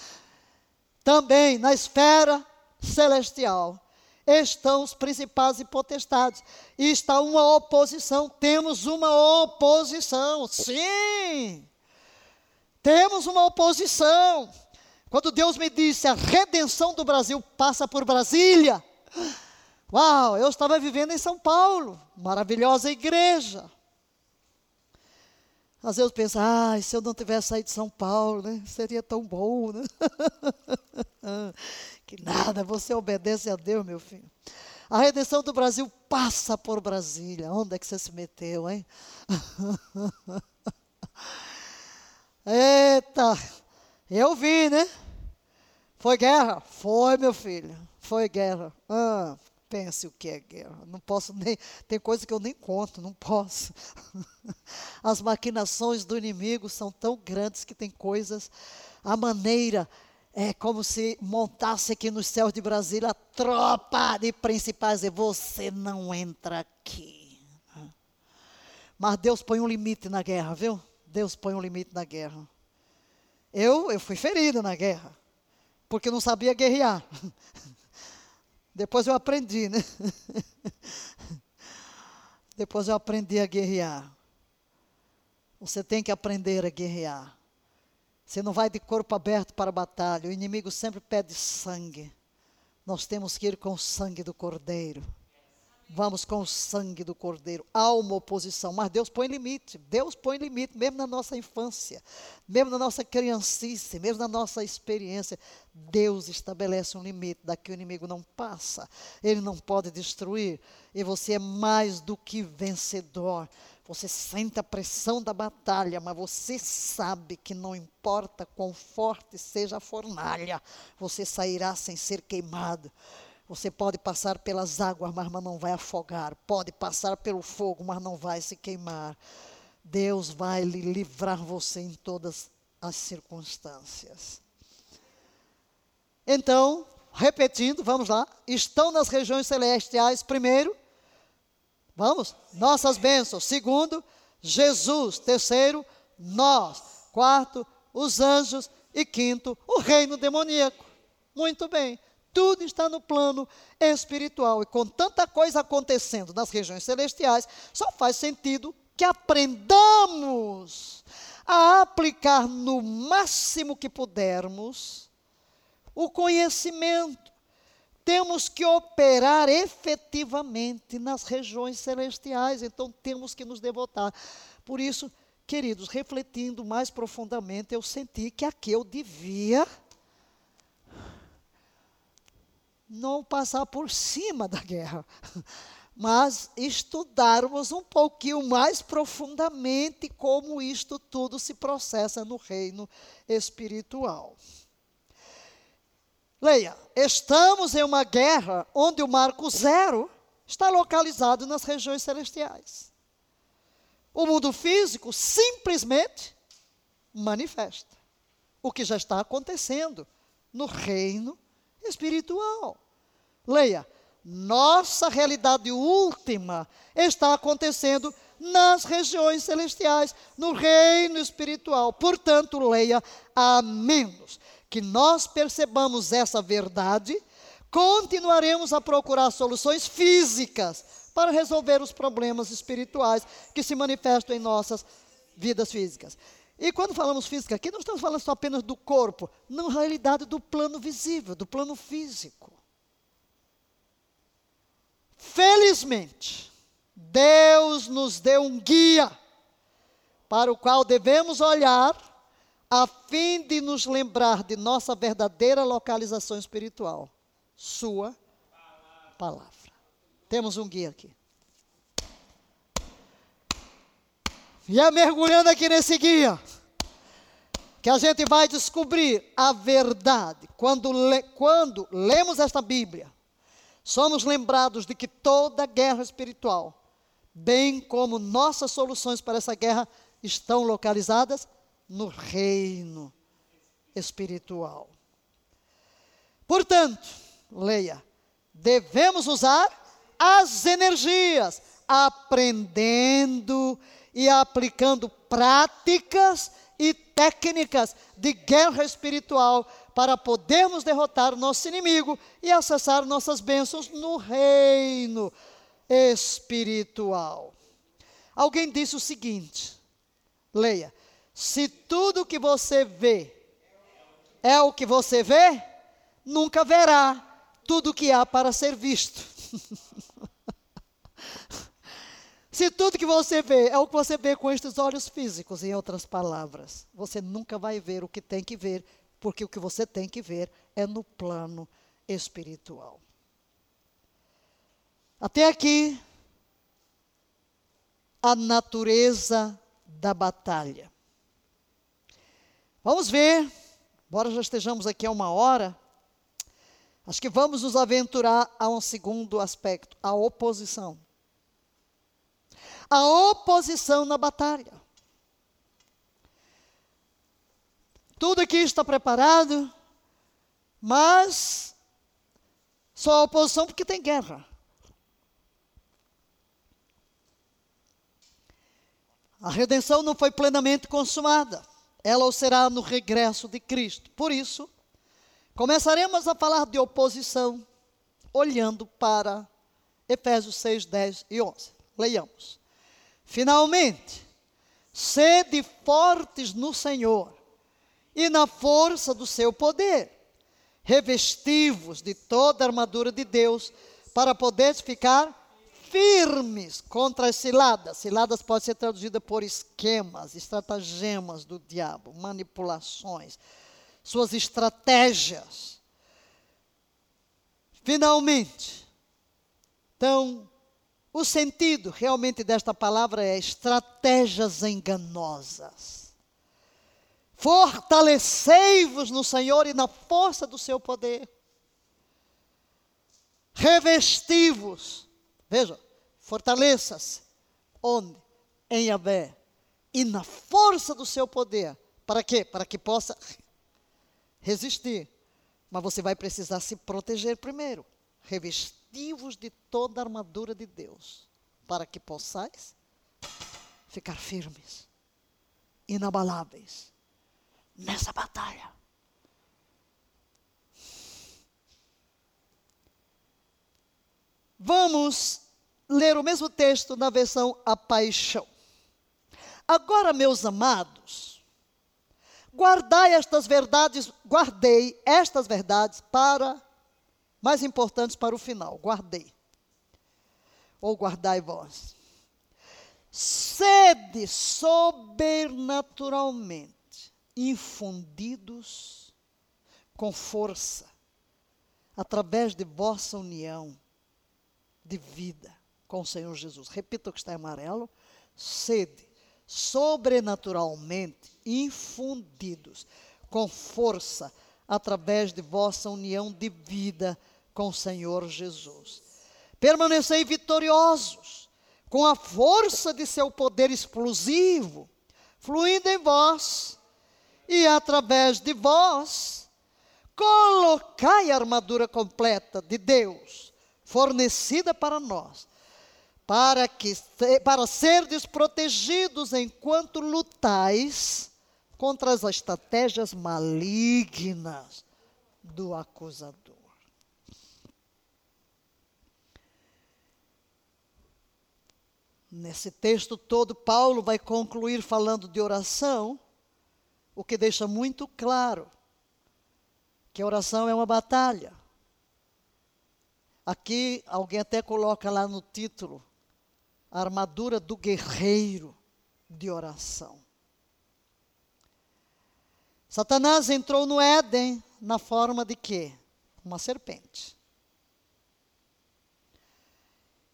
Também na esfera celestial estão os principais e potestades. E está uma oposição. Temos uma oposição. Sim! Temos uma oposição. Quando Deus me disse a redenção do Brasil passa por Brasília. Uau, eu estava vivendo em São Paulo, maravilhosa igreja. Às vezes eu penso, ah, se eu não tivesse saído de São Paulo, né, seria tão bom, né? que nada, você obedece a Deus, meu filho. A redenção do Brasil passa por Brasília. Onde é que você se meteu, hein? Eita, eu vi, né? Foi guerra? Foi, meu filho. Foi guerra. Ah, Pense o que é guerra. Não posso nem. Tem coisa que eu nem conto, não posso. As maquinações do inimigo são tão grandes que tem coisas. A maneira é como se montasse aqui nos céus de Brasília a tropa de principais e você não entra aqui. Mas Deus põe um limite na guerra, viu? Deus põe um limite na guerra. Eu, eu fui ferido na guerra, porque não sabia guerrear. Depois eu aprendi, né? Depois eu aprendi a guerrear. Você tem que aprender a guerrear. Você não vai de corpo aberto para a batalha. O inimigo sempre pede sangue. Nós temos que ir com o sangue do Cordeiro. Vamos com o sangue do Cordeiro. Há uma oposição, mas Deus põe limite. Deus põe limite, mesmo na nossa infância, mesmo na nossa criancice, mesmo na nossa experiência. Deus estabelece um limite, daqui o inimigo não passa. Ele não pode destruir. E você é mais do que vencedor. Você sente a pressão da batalha, mas você sabe que não importa quão forte seja a fornalha, você sairá sem ser queimado. Você pode passar pelas águas, mas não vai afogar. Pode passar pelo fogo, mas não vai se queimar. Deus vai lhe livrar você em todas as circunstâncias. Então, repetindo, vamos lá. Estão nas regiões celestiais, primeiro, vamos, nossas bênçãos. Segundo, Jesus. Terceiro, nós. Quarto, os anjos. E quinto, o reino demoníaco. Muito bem. Tudo está no plano espiritual. E com tanta coisa acontecendo nas regiões celestiais, só faz sentido que aprendamos a aplicar no máximo que pudermos o conhecimento. Temos que operar efetivamente nas regiões celestiais, então temos que nos devotar. Por isso, queridos, refletindo mais profundamente, eu senti que aqui eu devia não passar por cima da guerra, mas estudarmos um pouquinho mais profundamente como isto tudo se processa no reino espiritual. Leia, estamos em uma guerra onde o marco zero está localizado nas regiões celestiais. O mundo físico simplesmente manifesta o que já está acontecendo no reino espiritual. Leia. Nossa realidade última está acontecendo nas regiões celestiais, no reino espiritual. Portanto, leia, a menos que nós percebamos essa verdade, continuaremos a procurar soluções físicas para resolver os problemas espirituais que se manifestam em nossas vidas físicas. E quando falamos física aqui, não estamos falando só apenas do corpo, não, realidade, do plano visível, do plano físico. Felizmente, Deus nos deu um guia para o qual devemos olhar a fim de nos lembrar de nossa verdadeira localização espiritual, Sua palavra. Temos um guia aqui. E é mergulhando aqui nesse guia que a gente vai descobrir a verdade. Quando, le, quando lemos esta Bíblia, somos lembrados de que toda guerra espiritual, bem como nossas soluções para essa guerra, estão localizadas no reino espiritual. Portanto, leia, devemos usar as energias, aprendendo e aplicando práticas e técnicas de guerra espiritual para podermos derrotar o nosso inimigo e acessar nossas bênçãos no reino espiritual. Alguém disse o seguinte: leia, se tudo que você vê é o que você vê, nunca verá tudo que há para ser visto. Se tudo que você vê é o que você vê com estes olhos físicos, em outras palavras, você nunca vai ver o que tem que ver, porque o que você tem que ver é no plano espiritual. Até aqui, a natureza da batalha. Vamos ver, embora já estejamos aqui há uma hora, acho que vamos nos aventurar a um segundo aspecto, a oposição a oposição na batalha. Tudo aqui está preparado, mas só a oposição porque tem guerra. A redenção não foi plenamente consumada. Ela o será no regresso de Cristo. Por isso, começaremos a falar de oposição, olhando para Efésios 6, 10 e 11. Leiamos. Finalmente, sede fortes no Senhor e na força do seu poder, revestivos de toda a armadura de Deus, para poder ficar firmes contra as ciladas. Ciladas pode ser traduzida por esquemas, estratagemas do diabo, manipulações, suas estratégias. Finalmente, então, o sentido realmente desta palavra é estratégias enganosas. Fortalecei-vos no Senhor e na força do seu poder. Revesti-vos. Veja, fortaleça-se. Onde? Em Yahvé. E na força do seu poder. Para quê? Para que possa resistir. Mas você vai precisar se proteger primeiro. Revestir de toda a armadura de Deus, para que possais ficar firmes, inabaláveis nessa batalha. Vamos ler o mesmo texto na versão A Paixão. Agora, meus amados, guardai estas verdades, guardei estas verdades para mais importantes para o final. Guardei. Ou guardai vós. Sede sobrenaturalmente infundidos com força, através de vossa união de vida com o Senhor Jesus. Repita o que está em amarelo. Sede sobrenaturalmente infundidos com força, através de vossa união de vida com o Senhor Jesus. Permanecei vitoriosos, com a força de seu poder explosivo, fluindo em vós, e através de vós, colocai a armadura completa de Deus, fornecida para nós, para que para serdes protegidos enquanto lutais contra as estratégias malignas do acusador. Nesse texto todo, Paulo vai concluir falando de oração, o que deixa muito claro que a oração é uma batalha. Aqui, alguém até coloca lá no título, a armadura do guerreiro de oração. Satanás entrou no Éden na forma de quê? Uma serpente.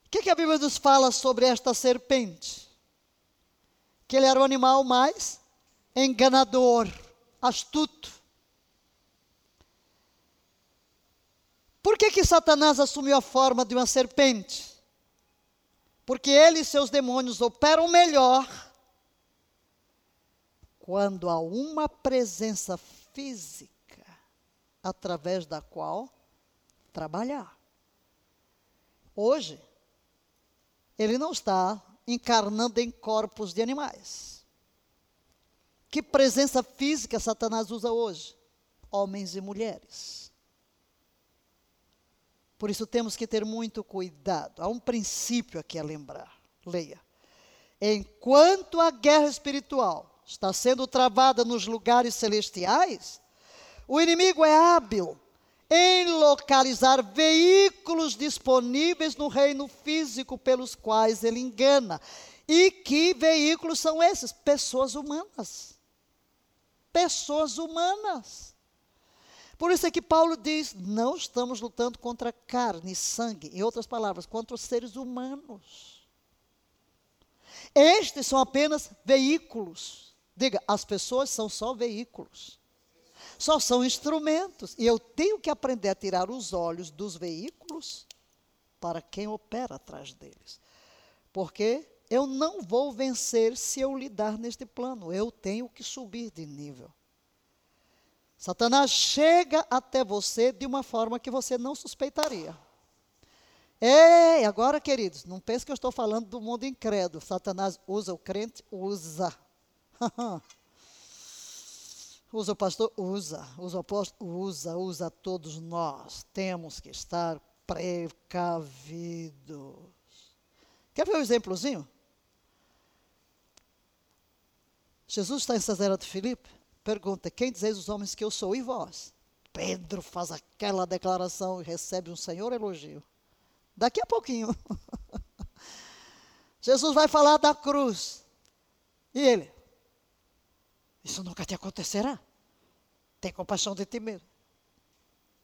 O que, que a Bíblia nos fala sobre esta serpente? Que ele era o animal mais enganador, astuto. Por que, que Satanás assumiu a forma de uma serpente? Porque ele e seus demônios operam melhor quando há uma presença física através da qual trabalhar. Hoje, ele não está encarnando em corpos de animais. Que presença física Satanás usa hoje? Homens e mulheres. Por isso temos que ter muito cuidado. Há um princípio aqui a lembrar. Leia. Enquanto a guerra espiritual está sendo travada nos lugares celestiais, o inimigo é hábil em localizar veículos disponíveis no reino físico pelos quais ele engana. E que veículos são esses? Pessoas humanas. Pessoas humanas. Por isso é que Paulo diz: não estamos lutando contra carne e sangue, em outras palavras, contra os seres humanos. Estes são apenas veículos Diga, as pessoas são só veículos. Só são instrumentos. E eu tenho que aprender a tirar os olhos dos veículos para quem opera atrás deles. Porque eu não vou vencer se eu lidar neste plano. Eu tenho que subir de nível. Satanás chega até você de uma forma que você não suspeitaria. Ei, agora, queridos, não pense que eu estou falando do mundo incrédulo. Satanás usa o crente? Usa. usa o pastor? Usa. Usa o apóstolo? Usa. Usa todos nós. Temos que estar precavidos. Quer ver um exemplozinho? Jesus está em Cesarea de Filipe, pergunta: Quem dizeis os homens que eu sou? E vós? Pedro faz aquela declaração e recebe um senhor elogio. Daqui a pouquinho. Jesus vai falar da cruz. E ele? Isso nunca te acontecerá. Tem compaixão de ti mesmo.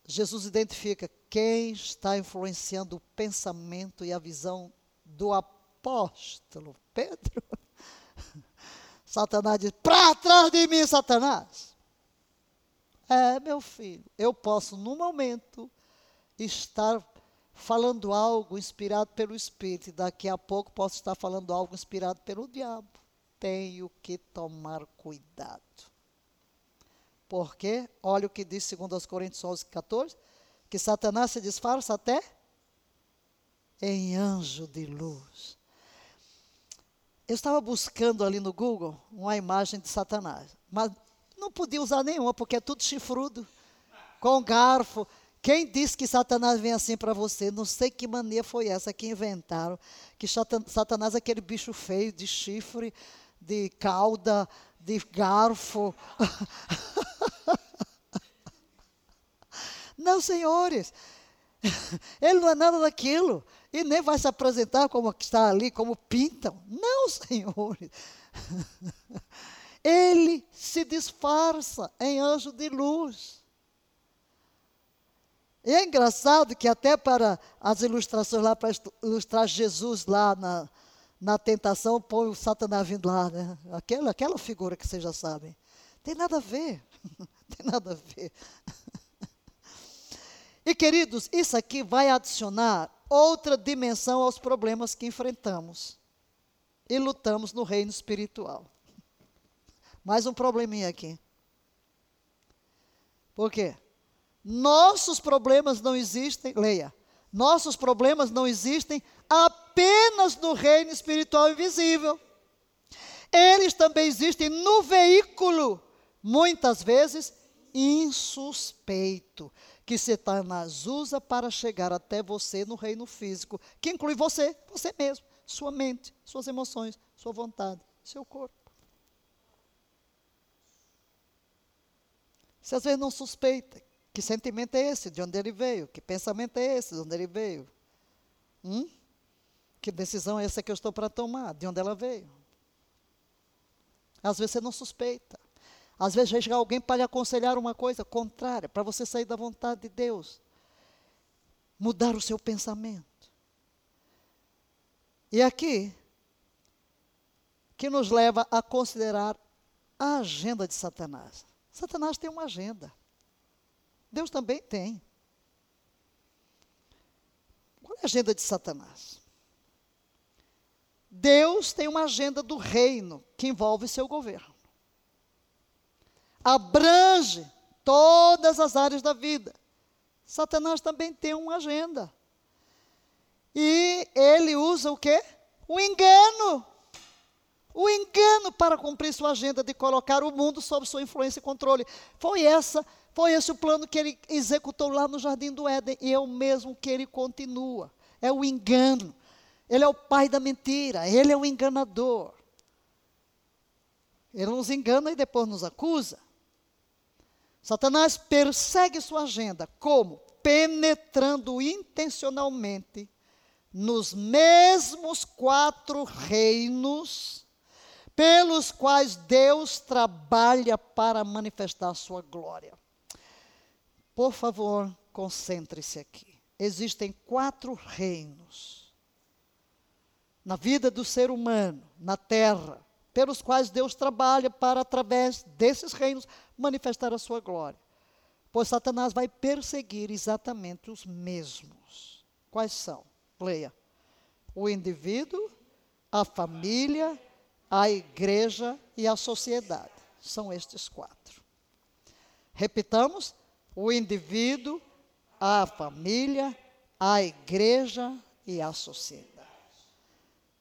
Jesus identifica quem está influenciando o pensamento e a visão do apóstolo Pedro. Satanás diz: Para trás de mim, Satanás. É, meu filho, eu posso, no momento, estar falando algo inspirado pelo Espírito, e daqui a pouco posso estar falando algo inspirado pelo diabo tenho que tomar cuidado. Porque, olha o que diz 2 Coríntios 11, 14, que Satanás se disfarça até em anjo de luz. Eu estava buscando ali no Google uma imagem de Satanás, mas não podia usar nenhuma, porque é tudo chifrudo, com garfo. Quem disse que Satanás vem assim para você? Não sei que mania foi essa que inventaram. Que Satanás é aquele bicho feio de chifre, de cauda, de garfo. não, senhores, ele não é nada daquilo. E nem vai se apresentar como está ali, como pintam. Não, senhores. Ele se disfarça em anjo de luz. E é engraçado que até para as ilustrações lá, para ilustrar Jesus lá na, na tentação, põe o Satanás vindo lá, né? Aquela, aquela figura que vocês já sabem. Tem nada a ver. Tem nada a ver. E queridos, isso aqui vai adicionar outra dimensão aos problemas que enfrentamos e lutamos no reino espiritual. Mais um probleminha aqui. Por quê? Nossos problemas não existem, leia. Nossos problemas não existem apenas no reino espiritual invisível. Eles também existem no veículo, muitas vezes insuspeito, que Satanás usa para chegar até você no reino físico, que inclui você, você mesmo, sua mente, suas emoções, sua vontade, seu corpo. Você às vezes não suspeita que sentimento é esse, de onde ele veio, que pensamento é esse, de onde ele veio. Hum? Que decisão é essa que eu estou para tomar, de onde ela veio. Às vezes você não suspeita. Às vezes vai chegar alguém para lhe aconselhar uma coisa contrária, para você sair da vontade de Deus. Mudar o seu pensamento. E aqui, que nos leva a considerar a agenda de Satanás. Satanás tem uma agenda. Deus também tem. Qual é a agenda de Satanás? Deus tem uma agenda do reino que envolve seu governo. Abrange todas as áreas da vida. Satanás também tem uma agenda. E ele usa o quê? O engano. O engano para cumprir sua agenda de colocar o mundo sob sua influência e controle. Foi essa, foi esse o plano que ele executou lá no jardim do Éden e é o mesmo que ele continua. É o engano. Ele é o pai da mentira, ele é o enganador. Ele nos engana e depois nos acusa. Satanás persegue sua agenda como? Penetrando intencionalmente nos mesmos quatro reinos pelos quais Deus trabalha para manifestar sua glória. Por favor, concentre-se aqui. Existem quatro reinos na vida do ser humano, na terra, pelos quais Deus trabalha para, através desses reinos, manifestar a sua glória. Pois Satanás vai perseguir exatamente os mesmos. Quais são? Leia. O indivíduo, a família, a igreja e a sociedade. São estes quatro. Repitamos: o indivíduo, a família, a igreja e a sociedade.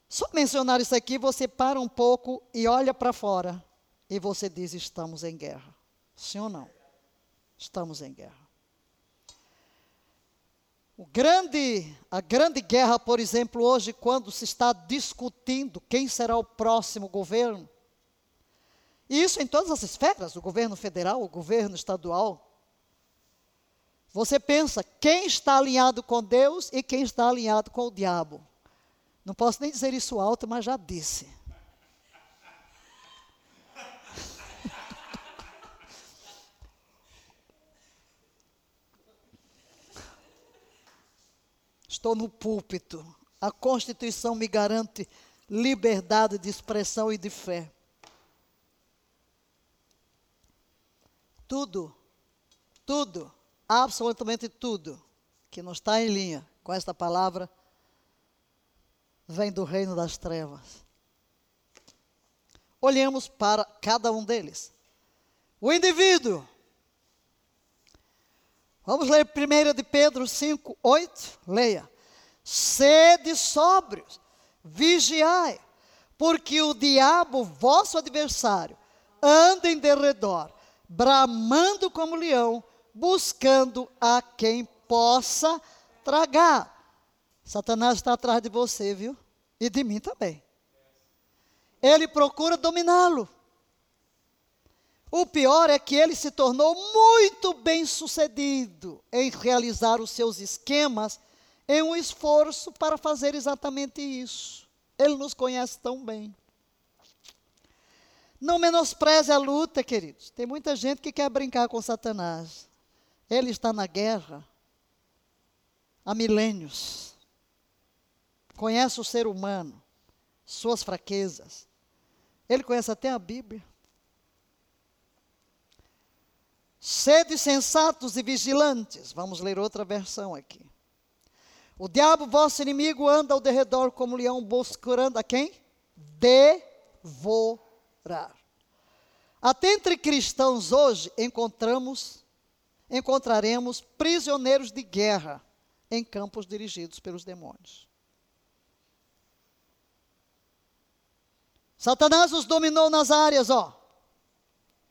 Só mencionar isso aqui, você para um pouco e olha para fora e você diz: estamos em guerra. Sim ou não? Estamos em guerra. O grande, a grande guerra, por exemplo, hoje, quando se está discutindo quem será o próximo governo, e isso em todas as esferas, o governo federal, o governo estadual, você pensa quem está alinhado com Deus e quem está alinhado com o diabo. Não posso nem dizer isso alto, mas já disse. Estou no púlpito. A Constituição me garante liberdade de expressão e de fé. Tudo, tudo, absolutamente tudo que não está em linha com esta palavra vem do reino das trevas. Olhemos para cada um deles. O indivíduo Vamos ler 1 de Pedro 5, 8. Leia. Sede sóbrios, vigiai, porque o diabo, vosso adversário, anda em derredor, bramando como leão, buscando a quem possa tragar. Satanás está atrás de você, viu? E de mim também. Ele procura dominá-lo. O pior é que ele se tornou muito bem sucedido em realizar os seus esquemas em um esforço para fazer exatamente isso. Ele nos conhece tão bem. Não menospreze a luta, queridos. Tem muita gente que quer brincar com Satanás. Ele está na guerra há milênios. Conhece o ser humano, suas fraquezas. Ele conhece até a Bíblia. Sede sensatos e vigilantes. Vamos ler outra versão aqui. O diabo, vosso inimigo, anda ao derredor como leão, buscando a quem? Devorar. Até entre cristãos hoje encontramos, encontraremos prisioneiros de guerra em campos dirigidos pelos demônios. Satanás os dominou nas áreas, ó,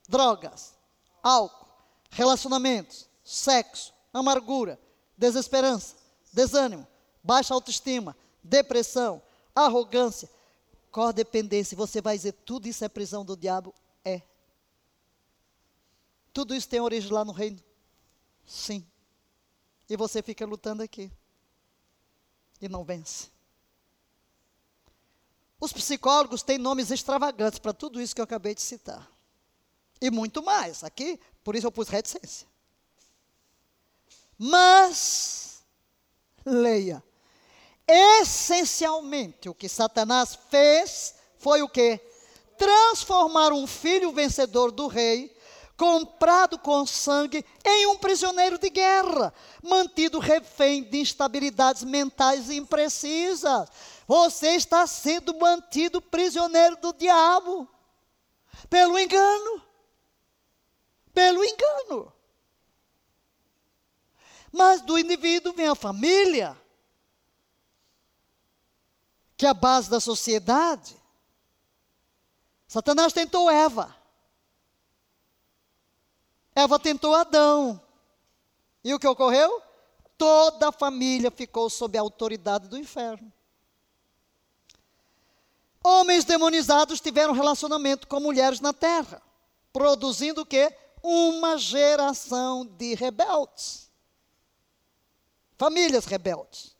drogas, álcool, relacionamentos, sexo, amargura, desesperança, desânimo, baixa autoestima, depressão, arrogância, codependência. Você vai dizer, tudo isso é prisão do diabo? É. Tudo isso tem origem lá no reino? Sim. E você fica lutando aqui. E não vence. Os psicólogos têm nomes extravagantes para tudo isso que eu acabei de citar. E muito mais. Aqui, por isso eu pus reticência. Mas, leia. Essencialmente, o que Satanás fez foi o que? Transformar um filho vencedor do rei, comprado com sangue, em um prisioneiro de guerra, mantido refém de instabilidades mentais imprecisas. Você está sendo mantido prisioneiro do diabo, pelo engano. Pelo engano. Mas do indivíduo vem a família, que é a base da sociedade. Satanás tentou Eva. Eva tentou Adão. E o que ocorreu? Toda a família ficou sob a autoridade do inferno. Homens demonizados tiveram relacionamento com mulheres na terra, produzindo o quê? Uma geração de rebeldes famílias rebeldes.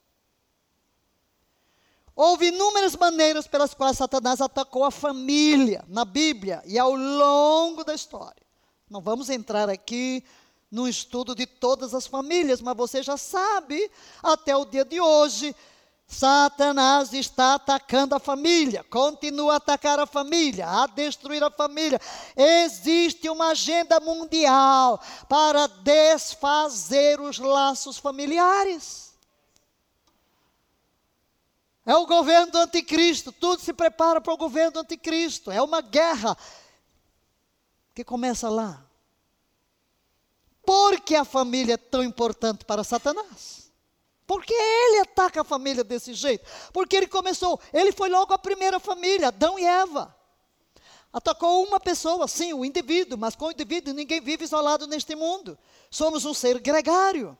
Houve inúmeras maneiras pelas quais Satanás atacou a família na Bíblia e ao longo da história. Não vamos entrar aqui no estudo de todas as famílias, mas você já sabe, até o dia de hoje, Satanás está atacando a família, continua a atacar a família, a destruir a família. Existe uma agenda mundial para desfazer os laços familiares. É o governo do anticristo, tudo se prepara para o governo do anticristo. É uma guerra que começa lá. Por que a família é tão importante para Satanás? Por que ele ataca a família desse jeito? Porque ele começou, ele foi logo a primeira família, Adão e Eva. Atacou uma pessoa, sim, o indivíduo, mas com o indivíduo ninguém vive isolado neste mundo. Somos um ser gregário.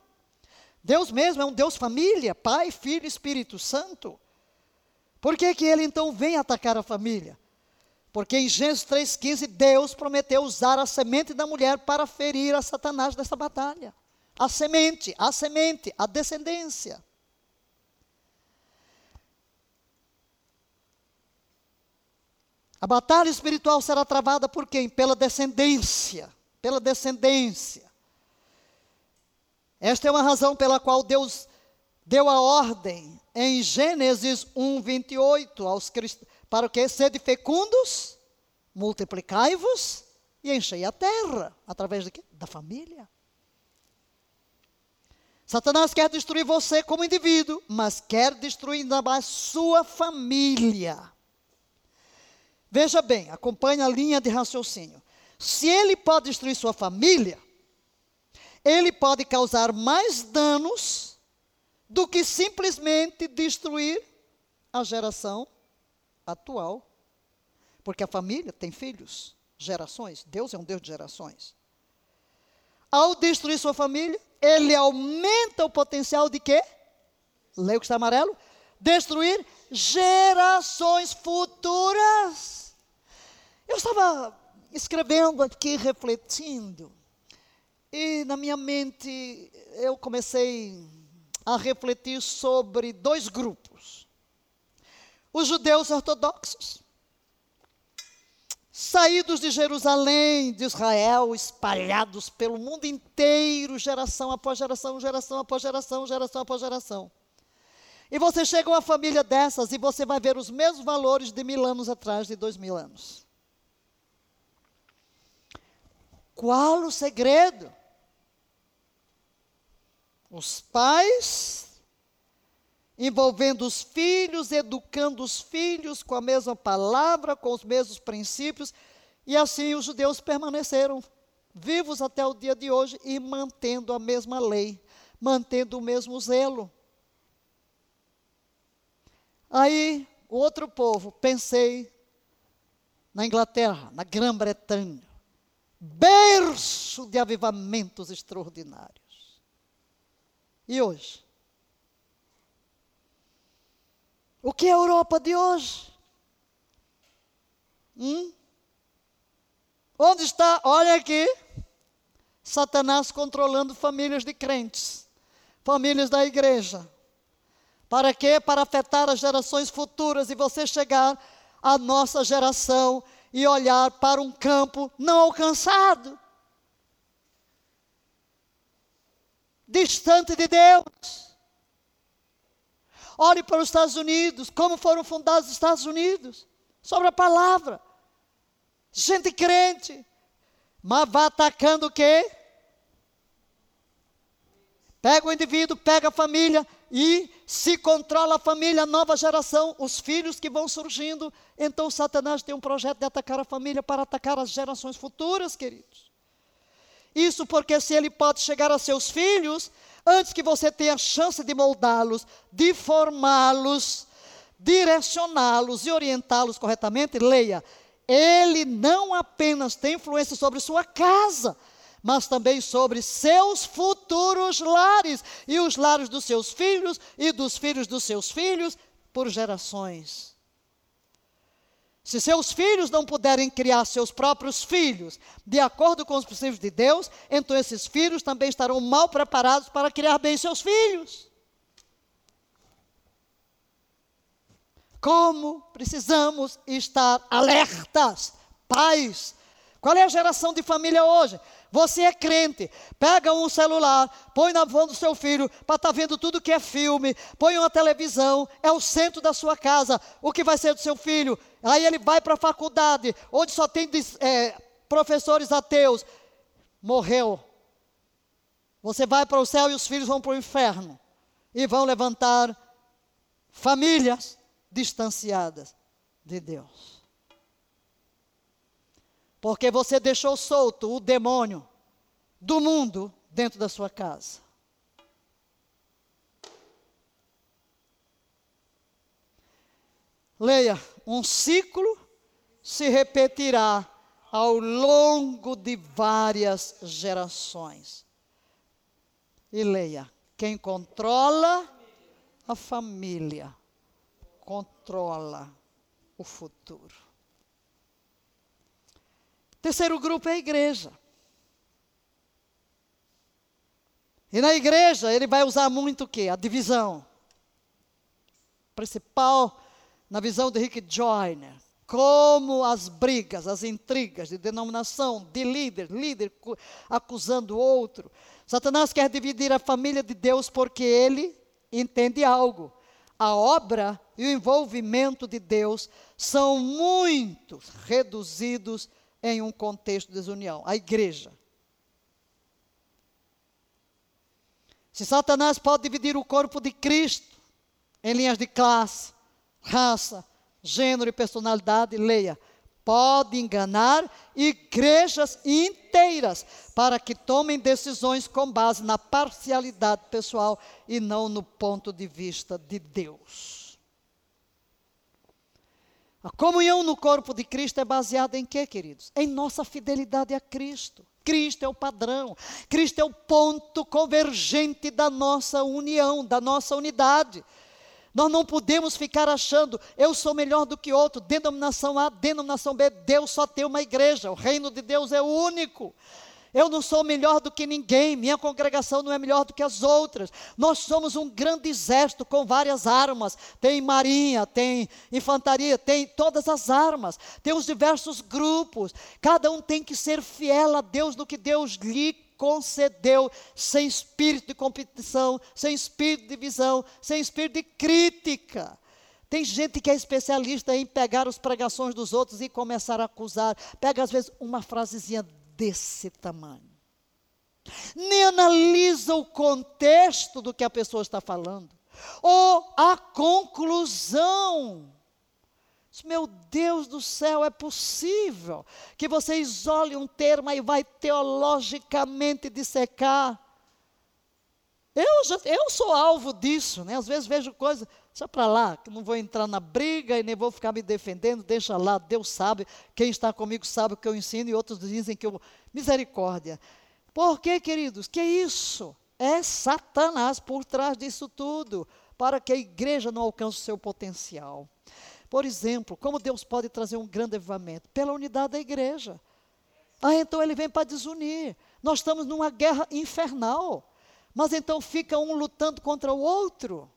Deus mesmo é um Deus família, Pai, Filho Espírito Santo. Por que, que ele então vem atacar a família? Porque em Gênesis 3,15 Deus prometeu usar a semente da mulher para ferir a Satanás nessa batalha a semente, a semente, a descendência. A batalha espiritual será travada por quem? Pela descendência. Pela descendência. Esta é uma razão pela qual Deus deu a ordem em Gênesis 1, 28 aos cristãos, para o que? Sede fecundos, multiplicai-vos e enchei a terra. Através de quê? Da família. Satanás quer destruir você como indivíduo, mas quer destruir ainda mais sua família. Veja bem, acompanhe a linha de raciocínio. Se ele pode destruir sua família, ele pode causar mais danos do que simplesmente destruir a geração atual. Porque a família tem filhos, gerações. Deus é um Deus de gerações. Ao destruir sua família, ele aumenta o potencial de quê? Leia o que está amarelo. Destruir gerações futuras. Eu estava escrevendo aqui, refletindo, e na minha mente eu comecei a refletir sobre dois grupos: os judeus ortodoxos saídos de Jerusalém, de Israel, espalhados pelo mundo inteiro, geração após geração, geração após geração, geração após geração. E você chega a uma família dessas e você vai ver os mesmos valores de mil anos atrás, de dois mil anos. Qual o segredo? Os pais envolvendo os filhos, educando os filhos com a mesma palavra, com os mesmos princípios, e assim os judeus permaneceram vivos até o dia de hoje e mantendo a mesma lei, mantendo o mesmo zelo. Aí, o outro povo, pensei na Inglaterra, na Grã-Bretanha, berço de avivamentos extraordinários. E hoje? O que é a Europa de hoje? Hum? Onde está? Olha aqui. Satanás controlando famílias de crentes, famílias da igreja. Para quê? Para afetar as gerações futuras e você chegar à nossa geração e olhar para um campo não alcançado. Distante de Deus. Olhe para os Estados Unidos, como foram fundados os Estados Unidos, sobre a palavra. Gente crente, mas vai atacando o quê? Pega o indivíduo, pega a família e se controla a família, a nova geração, os filhos que vão surgindo. Então Satanás tem um projeto de atacar a família para atacar as gerações futuras, queridos. Isso porque se ele pode chegar a seus filhos, antes que você tenha a chance de moldá-los, de formá-los, direcioná-los e orientá-los corretamente, leia. Ele não apenas tem influência sobre sua casa, mas também sobre seus futuros lares e os lares dos seus filhos e dos filhos dos seus filhos por gerações. Se seus filhos não puderem criar seus próprios filhos de acordo com os princípios de Deus, então esses filhos também estarão mal preparados para criar bem seus filhos. Como precisamos estar alertas, pais. Qual é a geração de família hoje? Você é crente, pega um celular, põe na mão do seu filho para estar tá vendo tudo que é filme, põe uma televisão, é o centro da sua casa. O que vai ser do seu filho? Aí ele vai para a faculdade, onde só tem é, professores ateus. Morreu. Você vai para o céu e os filhos vão para o inferno. E vão levantar famílias distanciadas de Deus. Porque você deixou solto o demônio do mundo dentro da sua casa. Leia, um ciclo se repetirá ao longo de várias gerações. E leia, quem controla a família, controla o futuro. Terceiro grupo é a igreja. E na igreja ele vai usar muito o quê? A divisão. Principal na visão de Rick Joyner. Como as brigas, as intrigas de denominação, de líder, líder acusando o outro. Satanás quer dividir a família de Deus porque ele entende algo. A obra e o envolvimento de Deus são muito reduzidos em um contexto de desunião a igreja. Se Satanás pode dividir o corpo de Cristo em linhas de classe, raça, gênero e personalidade, leia. Pode enganar igrejas inteiras para que tomem decisões com base na parcialidade pessoal e não no ponto de vista de Deus. A comunhão no corpo de Cristo é baseada em quê, queridos? Em nossa fidelidade a Cristo. Cristo é o padrão, Cristo é o ponto convergente da nossa união, da nossa unidade. Nós não podemos ficar achando, eu sou melhor do que outro, denominação A, denominação B, Deus só tem uma igreja, o reino de Deus é único. Eu não sou melhor do que ninguém, minha congregação não é melhor do que as outras. Nós somos um grande exército com várias armas. Tem marinha, tem infantaria, tem todas as armas. Tem os diversos grupos. Cada um tem que ser fiel a Deus no que Deus lhe concedeu, sem espírito de competição, sem espírito de divisão, sem espírito de crítica. Tem gente que é especialista em pegar as pregações dos outros e começar a acusar. Pega, às vezes, uma frasezinha desse tamanho. Nem analisa o contexto do que a pessoa está falando, ou a conclusão. Meu Deus do céu, é possível que você isole um termo e vai teologicamente dissecar. Eu, já, eu sou alvo disso, né? Às vezes vejo coisas, Deixa para lá, que não vou entrar na briga e nem vou ficar me defendendo, deixa lá, Deus sabe, quem está comigo sabe o que eu ensino e outros dizem que eu. Misericórdia. Por quê, queridos? Que isso? É Satanás por trás disso tudo. para que a igreja não alcance o seu potencial. Por exemplo, como Deus pode trazer um grande avivamento? Pela unidade da igreja. Ah, então ele vem para desunir. Nós estamos numa guerra infernal. Mas então fica um lutando contra o outro.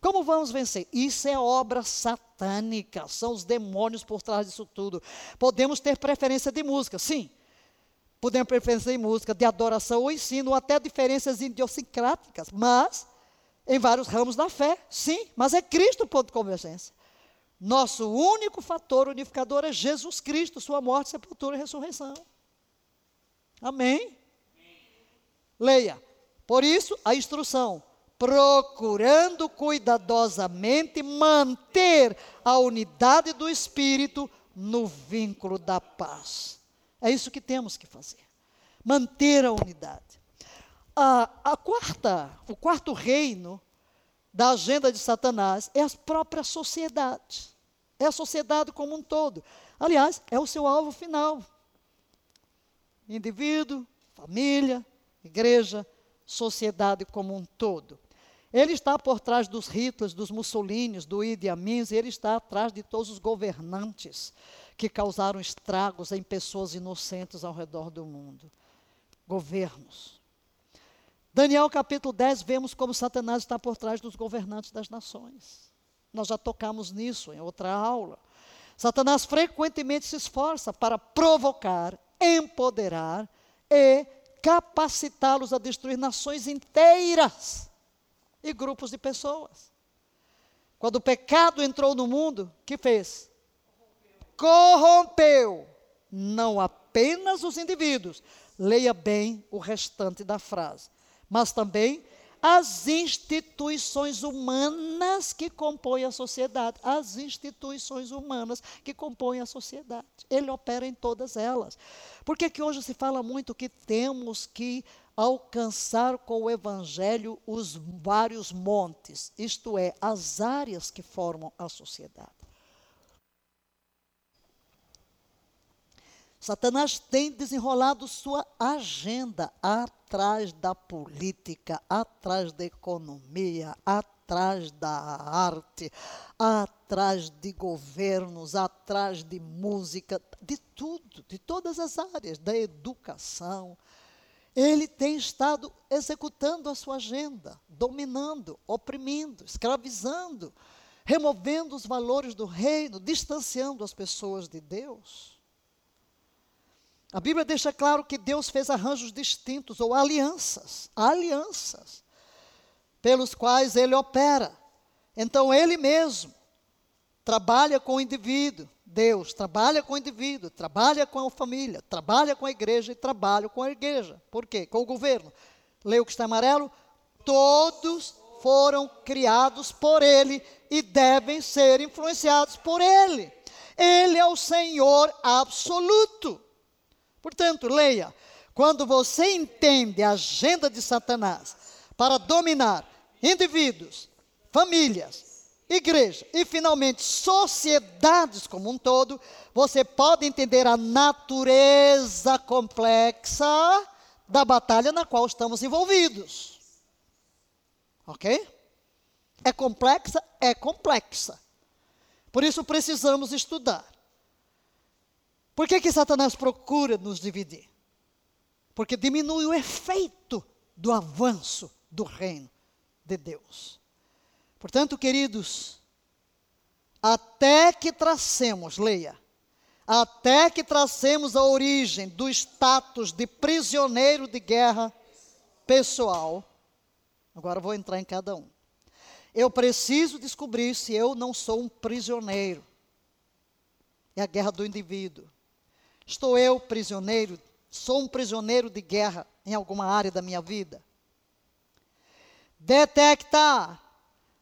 Como vamos vencer? Isso é obra satânica, são os demônios por trás disso tudo. Podemos ter preferência de música, sim. Podemos ter preferência de música, de adoração ou ensino, ou até diferenças idiosincráticas, mas em vários ramos da fé, sim, mas é Cristo o ponto de convergência. Nosso único fator unificador é Jesus Cristo, sua morte, sepultura e ressurreição. Amém? Leia. Por isso, a instrução procurando cuidadosamente manter a unidade do espírito no vínculo da paz. É isso que temos que fazer. Manter a unidade. A, a quarta, o quarto reino da agenda de Satanás é a própria sociedade. É a sociedade como um todo. Aliás, é o seu alvo final. Indivíduo, família, igreja, sociedade como um todo. Ele está por trás dos Hitlers, dos Mussolini, do Idi Amin, ele está atrás de todos os governantes que causaram estragos em pessoas inocentes ao redor do mundo. Governos. Daniel capítulo 10, vemos como Satanás está por trás dos governantes das nações. Nós já tocamos nisso em outra aula. Satanás frequentemente se esforça para provocar, empoderar e capacitá-los a destruir nações inteiras e grupos de pessoas. Quando o pecado entrou no mundo, que fez? Corrompeu não apenas os indivíduos, leia bem o restante da frase, mas também as instituições humanas que compõem a sociedade. As instituições humanas que compõem a sociedade. Ele opera em todas elas. Por que, que hoje se fala muito que temos que alcançar com o Evangelho os vários montes, isto é, as áreas que formam a sociedade. Satanás tem desenrolado sua agenda atrás da política, atrás da economia, atrás da arte, atrás de governos, atrás de música, de tudo, de todas as áreas, da educação, ele tem estado executando a sua agenda, dominando, oprimindo, escravizando, removendo os valores do reino, distanciando as pessoas de Deus. A Bíblia deixa claro que Deus fez arranjos distintos ou alianças, alianças, pelos quais ele opera. Então ele mesmo trabalha com o indivíduo, Deus trabalha com o indivíduo, trabalha com a família, trabalha com a igreja e trabalha com a igreja. Por quê? Com o governo. Leia o que está amarelo. Todos foram criados por Ele e devem ser influenciados por Ele. Ele é o Senhor absoluto. Portanto, leia. Quando você entende a agenda de Satanás para dominar indivíduos, famílias, igreja e, finalmente, sociedades como um todo, você pode entender a natureza complexa da batalha na qual estamos envolvidos. Ok? É complexa? É complexa. Por isso precisamos estudar. Por que, que Satanás procura nos dividir? Porque diminui o efeito do avanço do reino de Deus. Portanto, queridos, até que tracemos, leia, até que tracemos a origem do status de prisioneiro de guerra pessoal, agora vou entrar em cada um. Eu preciso descobrir se eu não sou um prisioneiro. É a guerra do indivíduo. Estou eu prisioneiro? Sou um prisioneiro de guerra em alguma área da minha vida? Detectar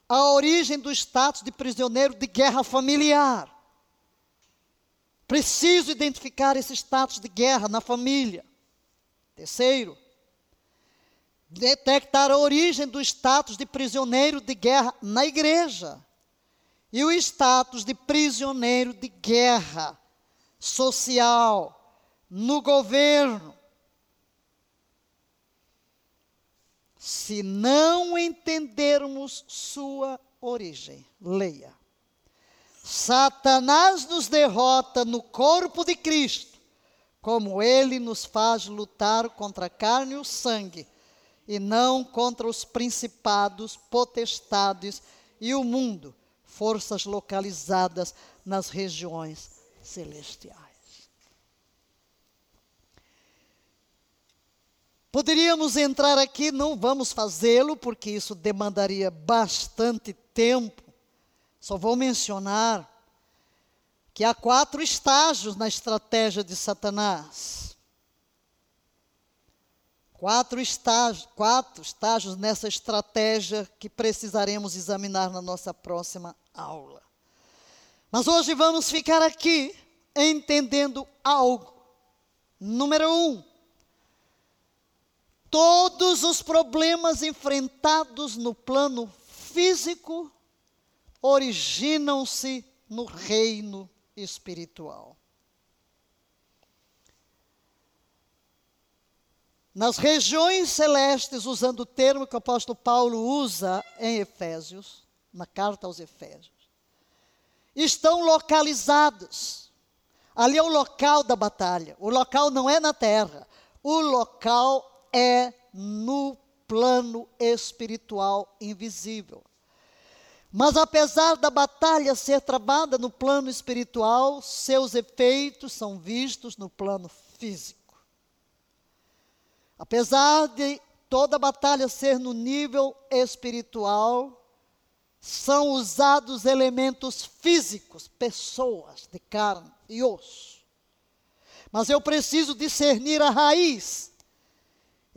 a origem do status de prisioneiro de guerra familiar. Preciso identificar esse status de guerra na família. Terceiro, detectar a origem do status de prisioneiro de guerra na igreja. E o status de prisioneiro de guerra social no governo. Se não entendermos sua origem. Leia. Satanás nos derrota no corpo de Cristo, como ele nos faz lutar contra a carne e o sangue, e não contra os principados, potestades e o mundo, forças localizadas nas regiões celestiais. Poderíamos entrar aqui, não vamos fazê-lo, porque isso demandaria bastante tempo. Só vou mencionar que há quatro estágios na estratégia de Satanás. Quatro estágios, quatro estágios nessa estratégia que precisaremos examinar na nossa próxima aula. Mas hoje vamos ficar aqui entendendo algo. Número um, Todos os problemas enfrentados no plano físico originam-se no reino espiritual. Nas regiões celestes, usando o termo que o apóstolo Paulo usa em Efésios, na carta aos Efésios, estão localizados. Ali é o local da batalha. O local não é na terra. O local é no plano espiritual invisível. Mas apesar da batalha ser travada no plano espiritual, seus efeitos são vistos no plano físico. Apesar de toda a batalha ser no nível espiritual, são usados elementos físicos, pessoas de carne e osso. Mas eu preciso discernir a raiz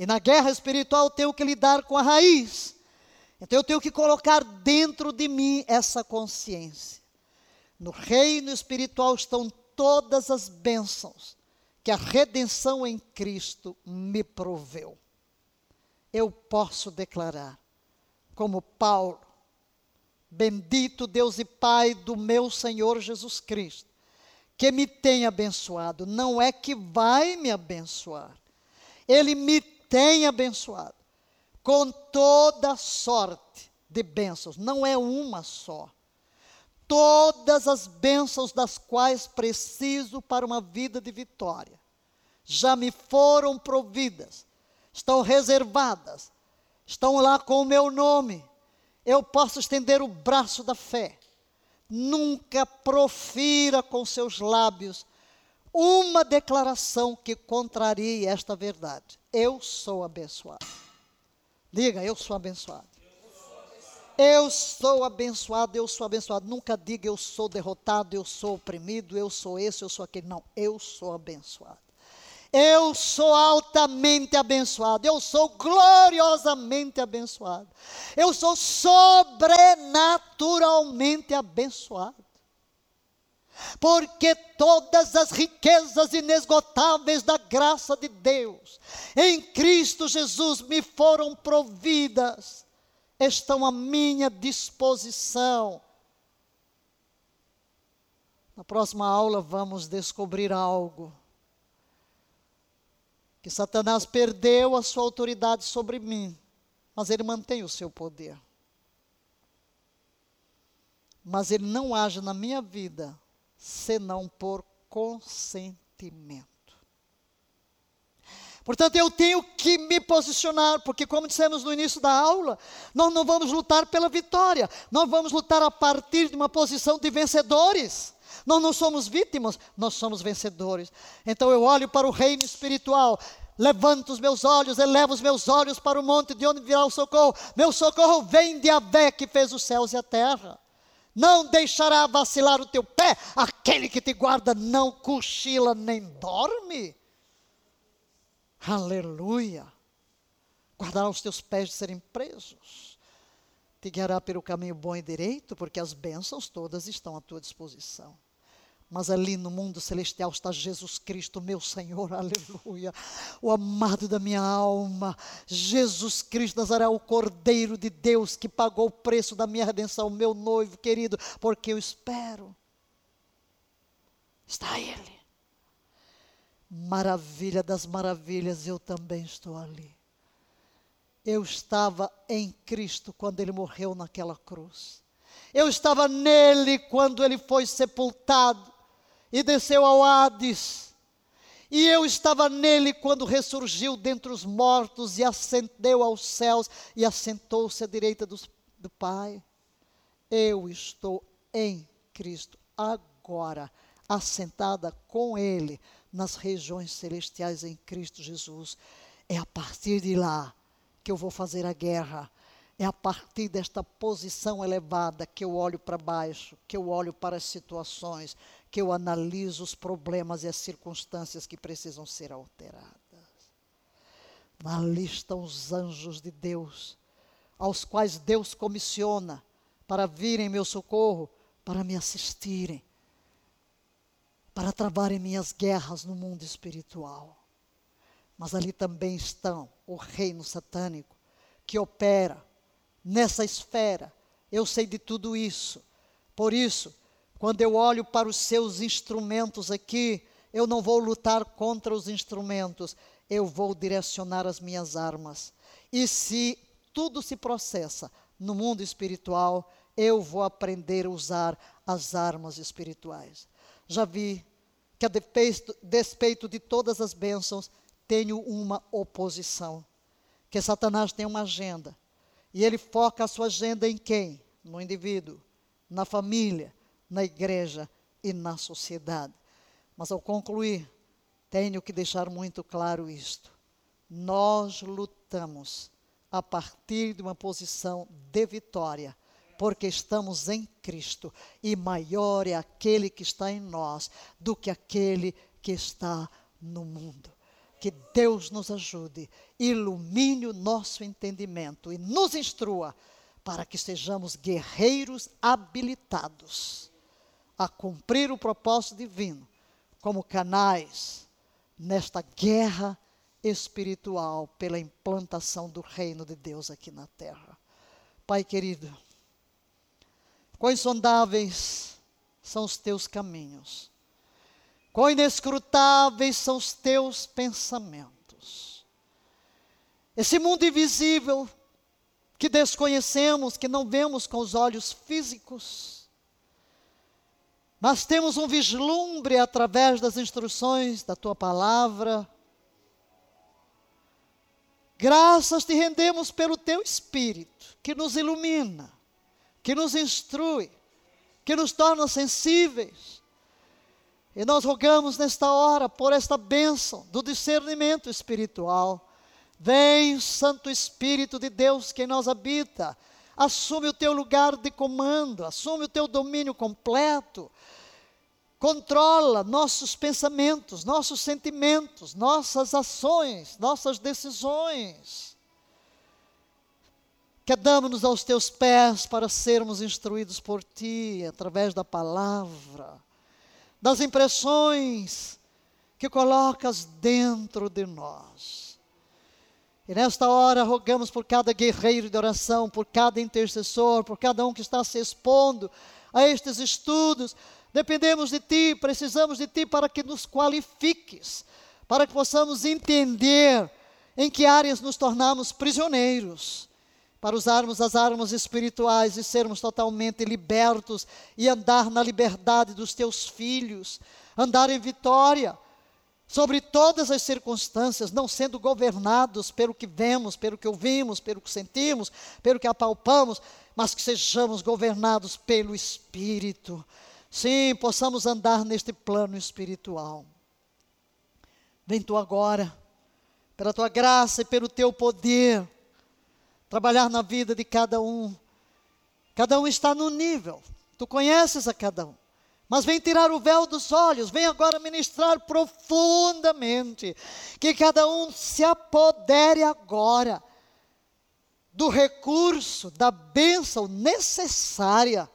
e na guerra espiritual eu tenho que lidar com a raiz. Então eu tenho que colocar dentro de mim essa consciência. No reino espiritual estão todas as bênçãos que a redenção em Cristo me proveu. Eu posso declarar, como Paulo, bendito Deus e Pai do meu Senhor Jesus Cristo, que me tem abençoado, não é que vai me abençoar, Ele me tem abençoado com toda sorte de bênçãos, não é uma só. Todas as bênçãos das quais preciso para uma vida de vitória já me foram providas, estão reservadas, estão lá com o meu nome. Eu posso estender o braço da fé. Nunca profira com seus lábios uma declaração que contrarie esta verdade. Eu sou abençoado. Diga, eu sou abençoado. Eu sou abençoado, eu sou abençoado. Nunca diga eu sou derrotado, eu sou oprimido, eu sou esse, eu sou aquele. Não, eu sou abençoado. Eu sou altamente abençoado, eu sou gloriosamente abençoado, eu sou sobrenaturalmente abençoado porque todas as riquezas inesgotáveis da graça de Deus em Cristo Jesus me foram providas, estão à minha disposição. Na próxima aula vamos descobrir algo. Que Satanás perdeu a sua autoridade sobre mim, mas ele mantém o seu poder. Mas ele não age na minha vida senão por consentimento. Portanto, eu tenho que me posicionar, porque, como dissemos no início da aula, nós não vamos lutar pela vitória, nós vamos lutar a partir de uma posição de vencedores. Nós não somos vítimas, nós somos vencedores. Então, eu olho para o reino espiritual, levanto os meus olhos, elevo os meus olhos para o monte de onde virá o socorro. Meu socorro vem de Avé que fez os céus e a terra. Não deixará vacilar o teu pé, aquele que te guarda não cochila nem dorme. Aleluia. Guardará os teus pés de serem presos. Te guiará pelo caminho bom e direito, porque as bênçãos todas estão à tua disposição mas ali no mundo celestial está Jesus Cristo, meu Senhor, aleluia, o amado da minha alma, Jesus Cristo Nazaré, o Cordeiro de Deus que pagou o preço da minha redenção, meu noivo querido, porque eu espero. Está Ele. Maravilha das maravilhas, eu também estou ali. Eu estava em Cristo quando ele morreu naquela cruz. Eu estava nele quando ele foi sepultado e desceu ao Hades. E eu estava nele quando ressurgiu dentre os mortos e ascendeu aos céus e assentou-se à direita do, do Pai. Eu estou em Cristo agora, assentada com Ele nas regiões celestiais em Cristo Jesus. É a partir de lá que eu vou fazer a guerra. É a partir desta posição elevada que eu olho para baixo, que eu olho para as situações, que eu analiso os problemas e as circunstâncias que precisam ser alteradas. Ali estão os anjos de Deus, aos quais Deus comissiona para virem em meu socorro, para me assistirem, para travarem minhas guerras no mundo espiritual. Mas ali também estão o reino satânico, que opera nessa esfera. Eu sei de tudo isso. Por isso, quando eu olho para os seus instrumentos aqui, eu não vou lutar contra os instrumentos, eu vou direcionar as minhas armas. E se tudo se processa no mundo espiritual, eu vou aprender a usar as armas espirituais. Já vi que, a despeito, de todas as bênçãos, tenho uma oposição. Que Satanás tem uma agenda. E ele foca a sua agenda em quem? No indivíduo, na família, na igreja e na sociedade. Mas ao concluir, tenho que deixar muito claro isto. Nós lutamos a partir de uma posição de vitória, porque estamos em Cristo e maior é aquele que está em nós do que aquele que está no mundo. Que Deus nos ajude, ilumine o nosso entendimento e nos instrua para que sejamos guerreiros habilitados a cumprir o propósito divino como canais nesta guerra espiritual pela implantação do reino de Deus aqui na terra. Pai querido, quão insondáveis são os teus caminhos, quão inescrutáveis são os teus pensamentos. Esse mundo invisível que desconhecemos, que não vemos com os olhos físicos, mas temos um vislumbre através das instruções da tua palavra. Graças te rendemos pelo teu Espírito, que nos ilumina, que nos instrui, que nos torna sensíveis. E nós rogamos nesta hora por esta bênção do discernimento espiritual. Vem, Santo Espírito de Deus que em nós habita, assume o teu lugar de comando, assume o teu domínio completo controla nossos pensamentos, nossos sentimentos, nossas ações, nossas decisões. Quedamos-nos aos teus pés para sermos instruídos por ti através da palavra, das impressões que colocas dentro de nós. E nesta hora rogamos por cada guerreiro de oração, por cada intercessor, por cada um que está se expondo a estes estudos, Dependemos de Ti, precisamos de Ti para que nos qualifiques, para que possamos entender em que áreas nos tornamos prisioneiros, para usarmos as armas espirituais e sermos totalmente libertos e andar na liberdade dos Teus filhos, andar em vitória sobre todas as circunstâncias, não sendo governados pelo que vemos, pelo que ouvimos, pelo que sentimos, pelo que apalpamos, mas que sejamos governados pelo Espírito Sim, possamos andar neste plano espiritual. Vem tu agora, pela tua graça e pelo teu poder, trabalhar na vida de cada um. Cada um está no nível, tu conheces a cada um. Mas vem tirar o véu dos olhos, vem agora ministrar profundamente. Que cada um se apodere agora do recurso, da bênção necessária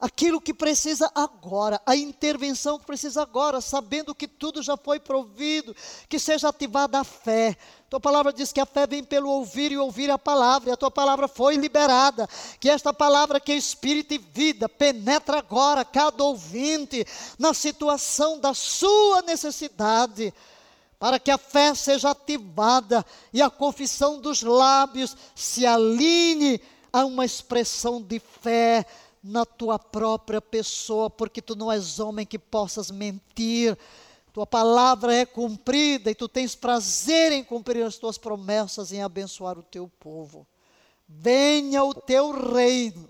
aquilo que precisa agora, a intervenção que precisa agora, sabendo que tudo já foi provido, que seja ativada a fé. Tua palavra diz que a fé vem pelo ouvir e ouvir a palavra, e a tua palavra foi liberada. Que esta palavra que é espírito e vida penetra agora cada ouvinte na situação da sua necessidade para que a fé seja ativada e a confissão dos lábios se alinhe a uma expressão de fé na tua própria pessoa, porque tu não és homem que possas mentir. Tua palavra é cumprida e tu tens prazer em cumprir as tuas promessas, em abençoar o teu povo. Venha o teu reino,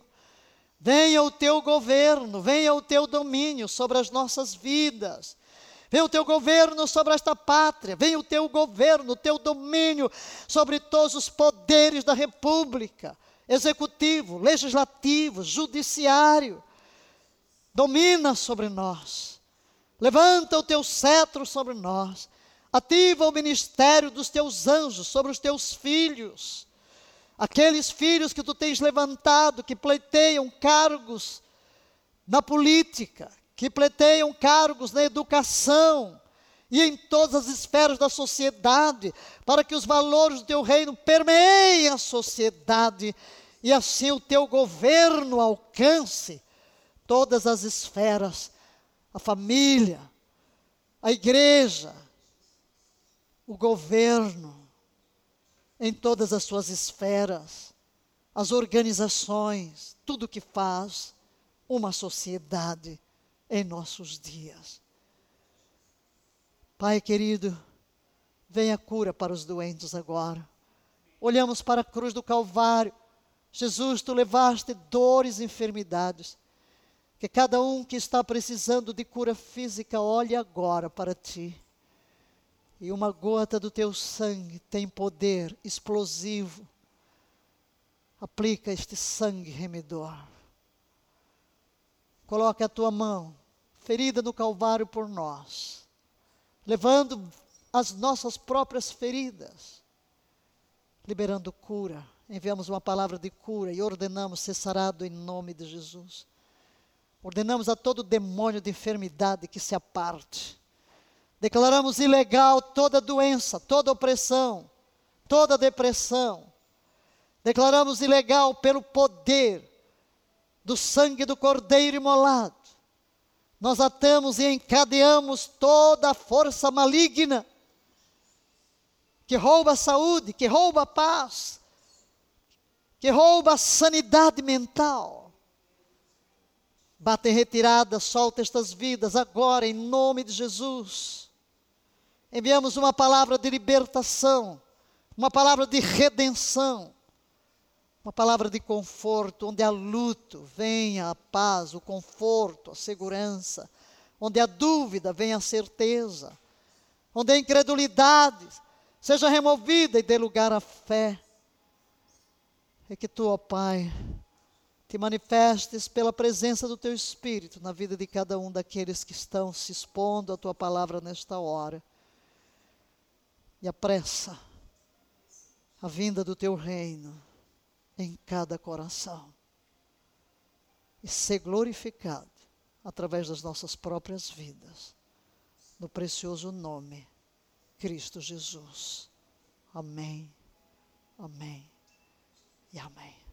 venha o teu governo, venha o teu domínio sobre as nossas vidas. Venha o teu governo sobre esta pátria, venha o teu governo, o teu domínio sobre todos os poderes da república, executivo, legislativo, judiciário. Domina sobre nós. Levanta o teu cetro sobre nós. Ativa o ministério dos teus anjos sobre os teus filhos. Aqueles filhos que tu tens levantado, que pleiteiam cargos na política, que pleiteiam cargos na educação e em todas as esferas da sociedade, para que os valores do teu reino permeiem a sociedade e assim o teu governo alcance todas as esferas, a família, a igreja, o governo, em todas as suas esferas, as organizações, tudo que faz uma sociedade em nossos dias. Pai querido, venha cura para os doentes agora. Olhamos para a cruz do Calvário. Jesus, tu levaste dores e enfermidades. Que cada um que está precisando de cura física olhe agora para ti. E uma gota do teu sangue tem poder explosivo. Aplica este sangue remedor. Coloque a tua mão ferida no Calvário por nós, levando as nossas próprias feridas, liberando cura. Enviamos uma palavra de cura e ordenamos ser sarado em nome de Jesus. Ordenamos a todo demônio de enfermidade que se aparte. Declaramos ilegal toda doença, toda opressão, toda depressão. Declaramos ilegal pelo poder do sangue do Cordeiro imolado nós atamos e encadeamos toda a força maligna que rouba a saúde, que rouba a paz, que rouba a sanidade mental. Bate retirada, solta estas vidas agora, em nome de Jesus. Enviamos uma palavra de libertação, uma palavra de redenção, uma palavra de conforto, onde há luto, venha a paz, o conforto, a segurança. Onde há dúvida, venha a certeza. Onde há incredulidade, seja removida e dê lugar à fé. É que tu, ó Pai, te manifestes pela presença do teu Espírito na vida de cada um daqueles que estão se expondo à tua palavra nesta hora. E apressa a vinda do teu reino em cada coração e ser glorificado através das nossas próprias vidas, no precioso nome Cristo Jesus. Amém, amém e amém.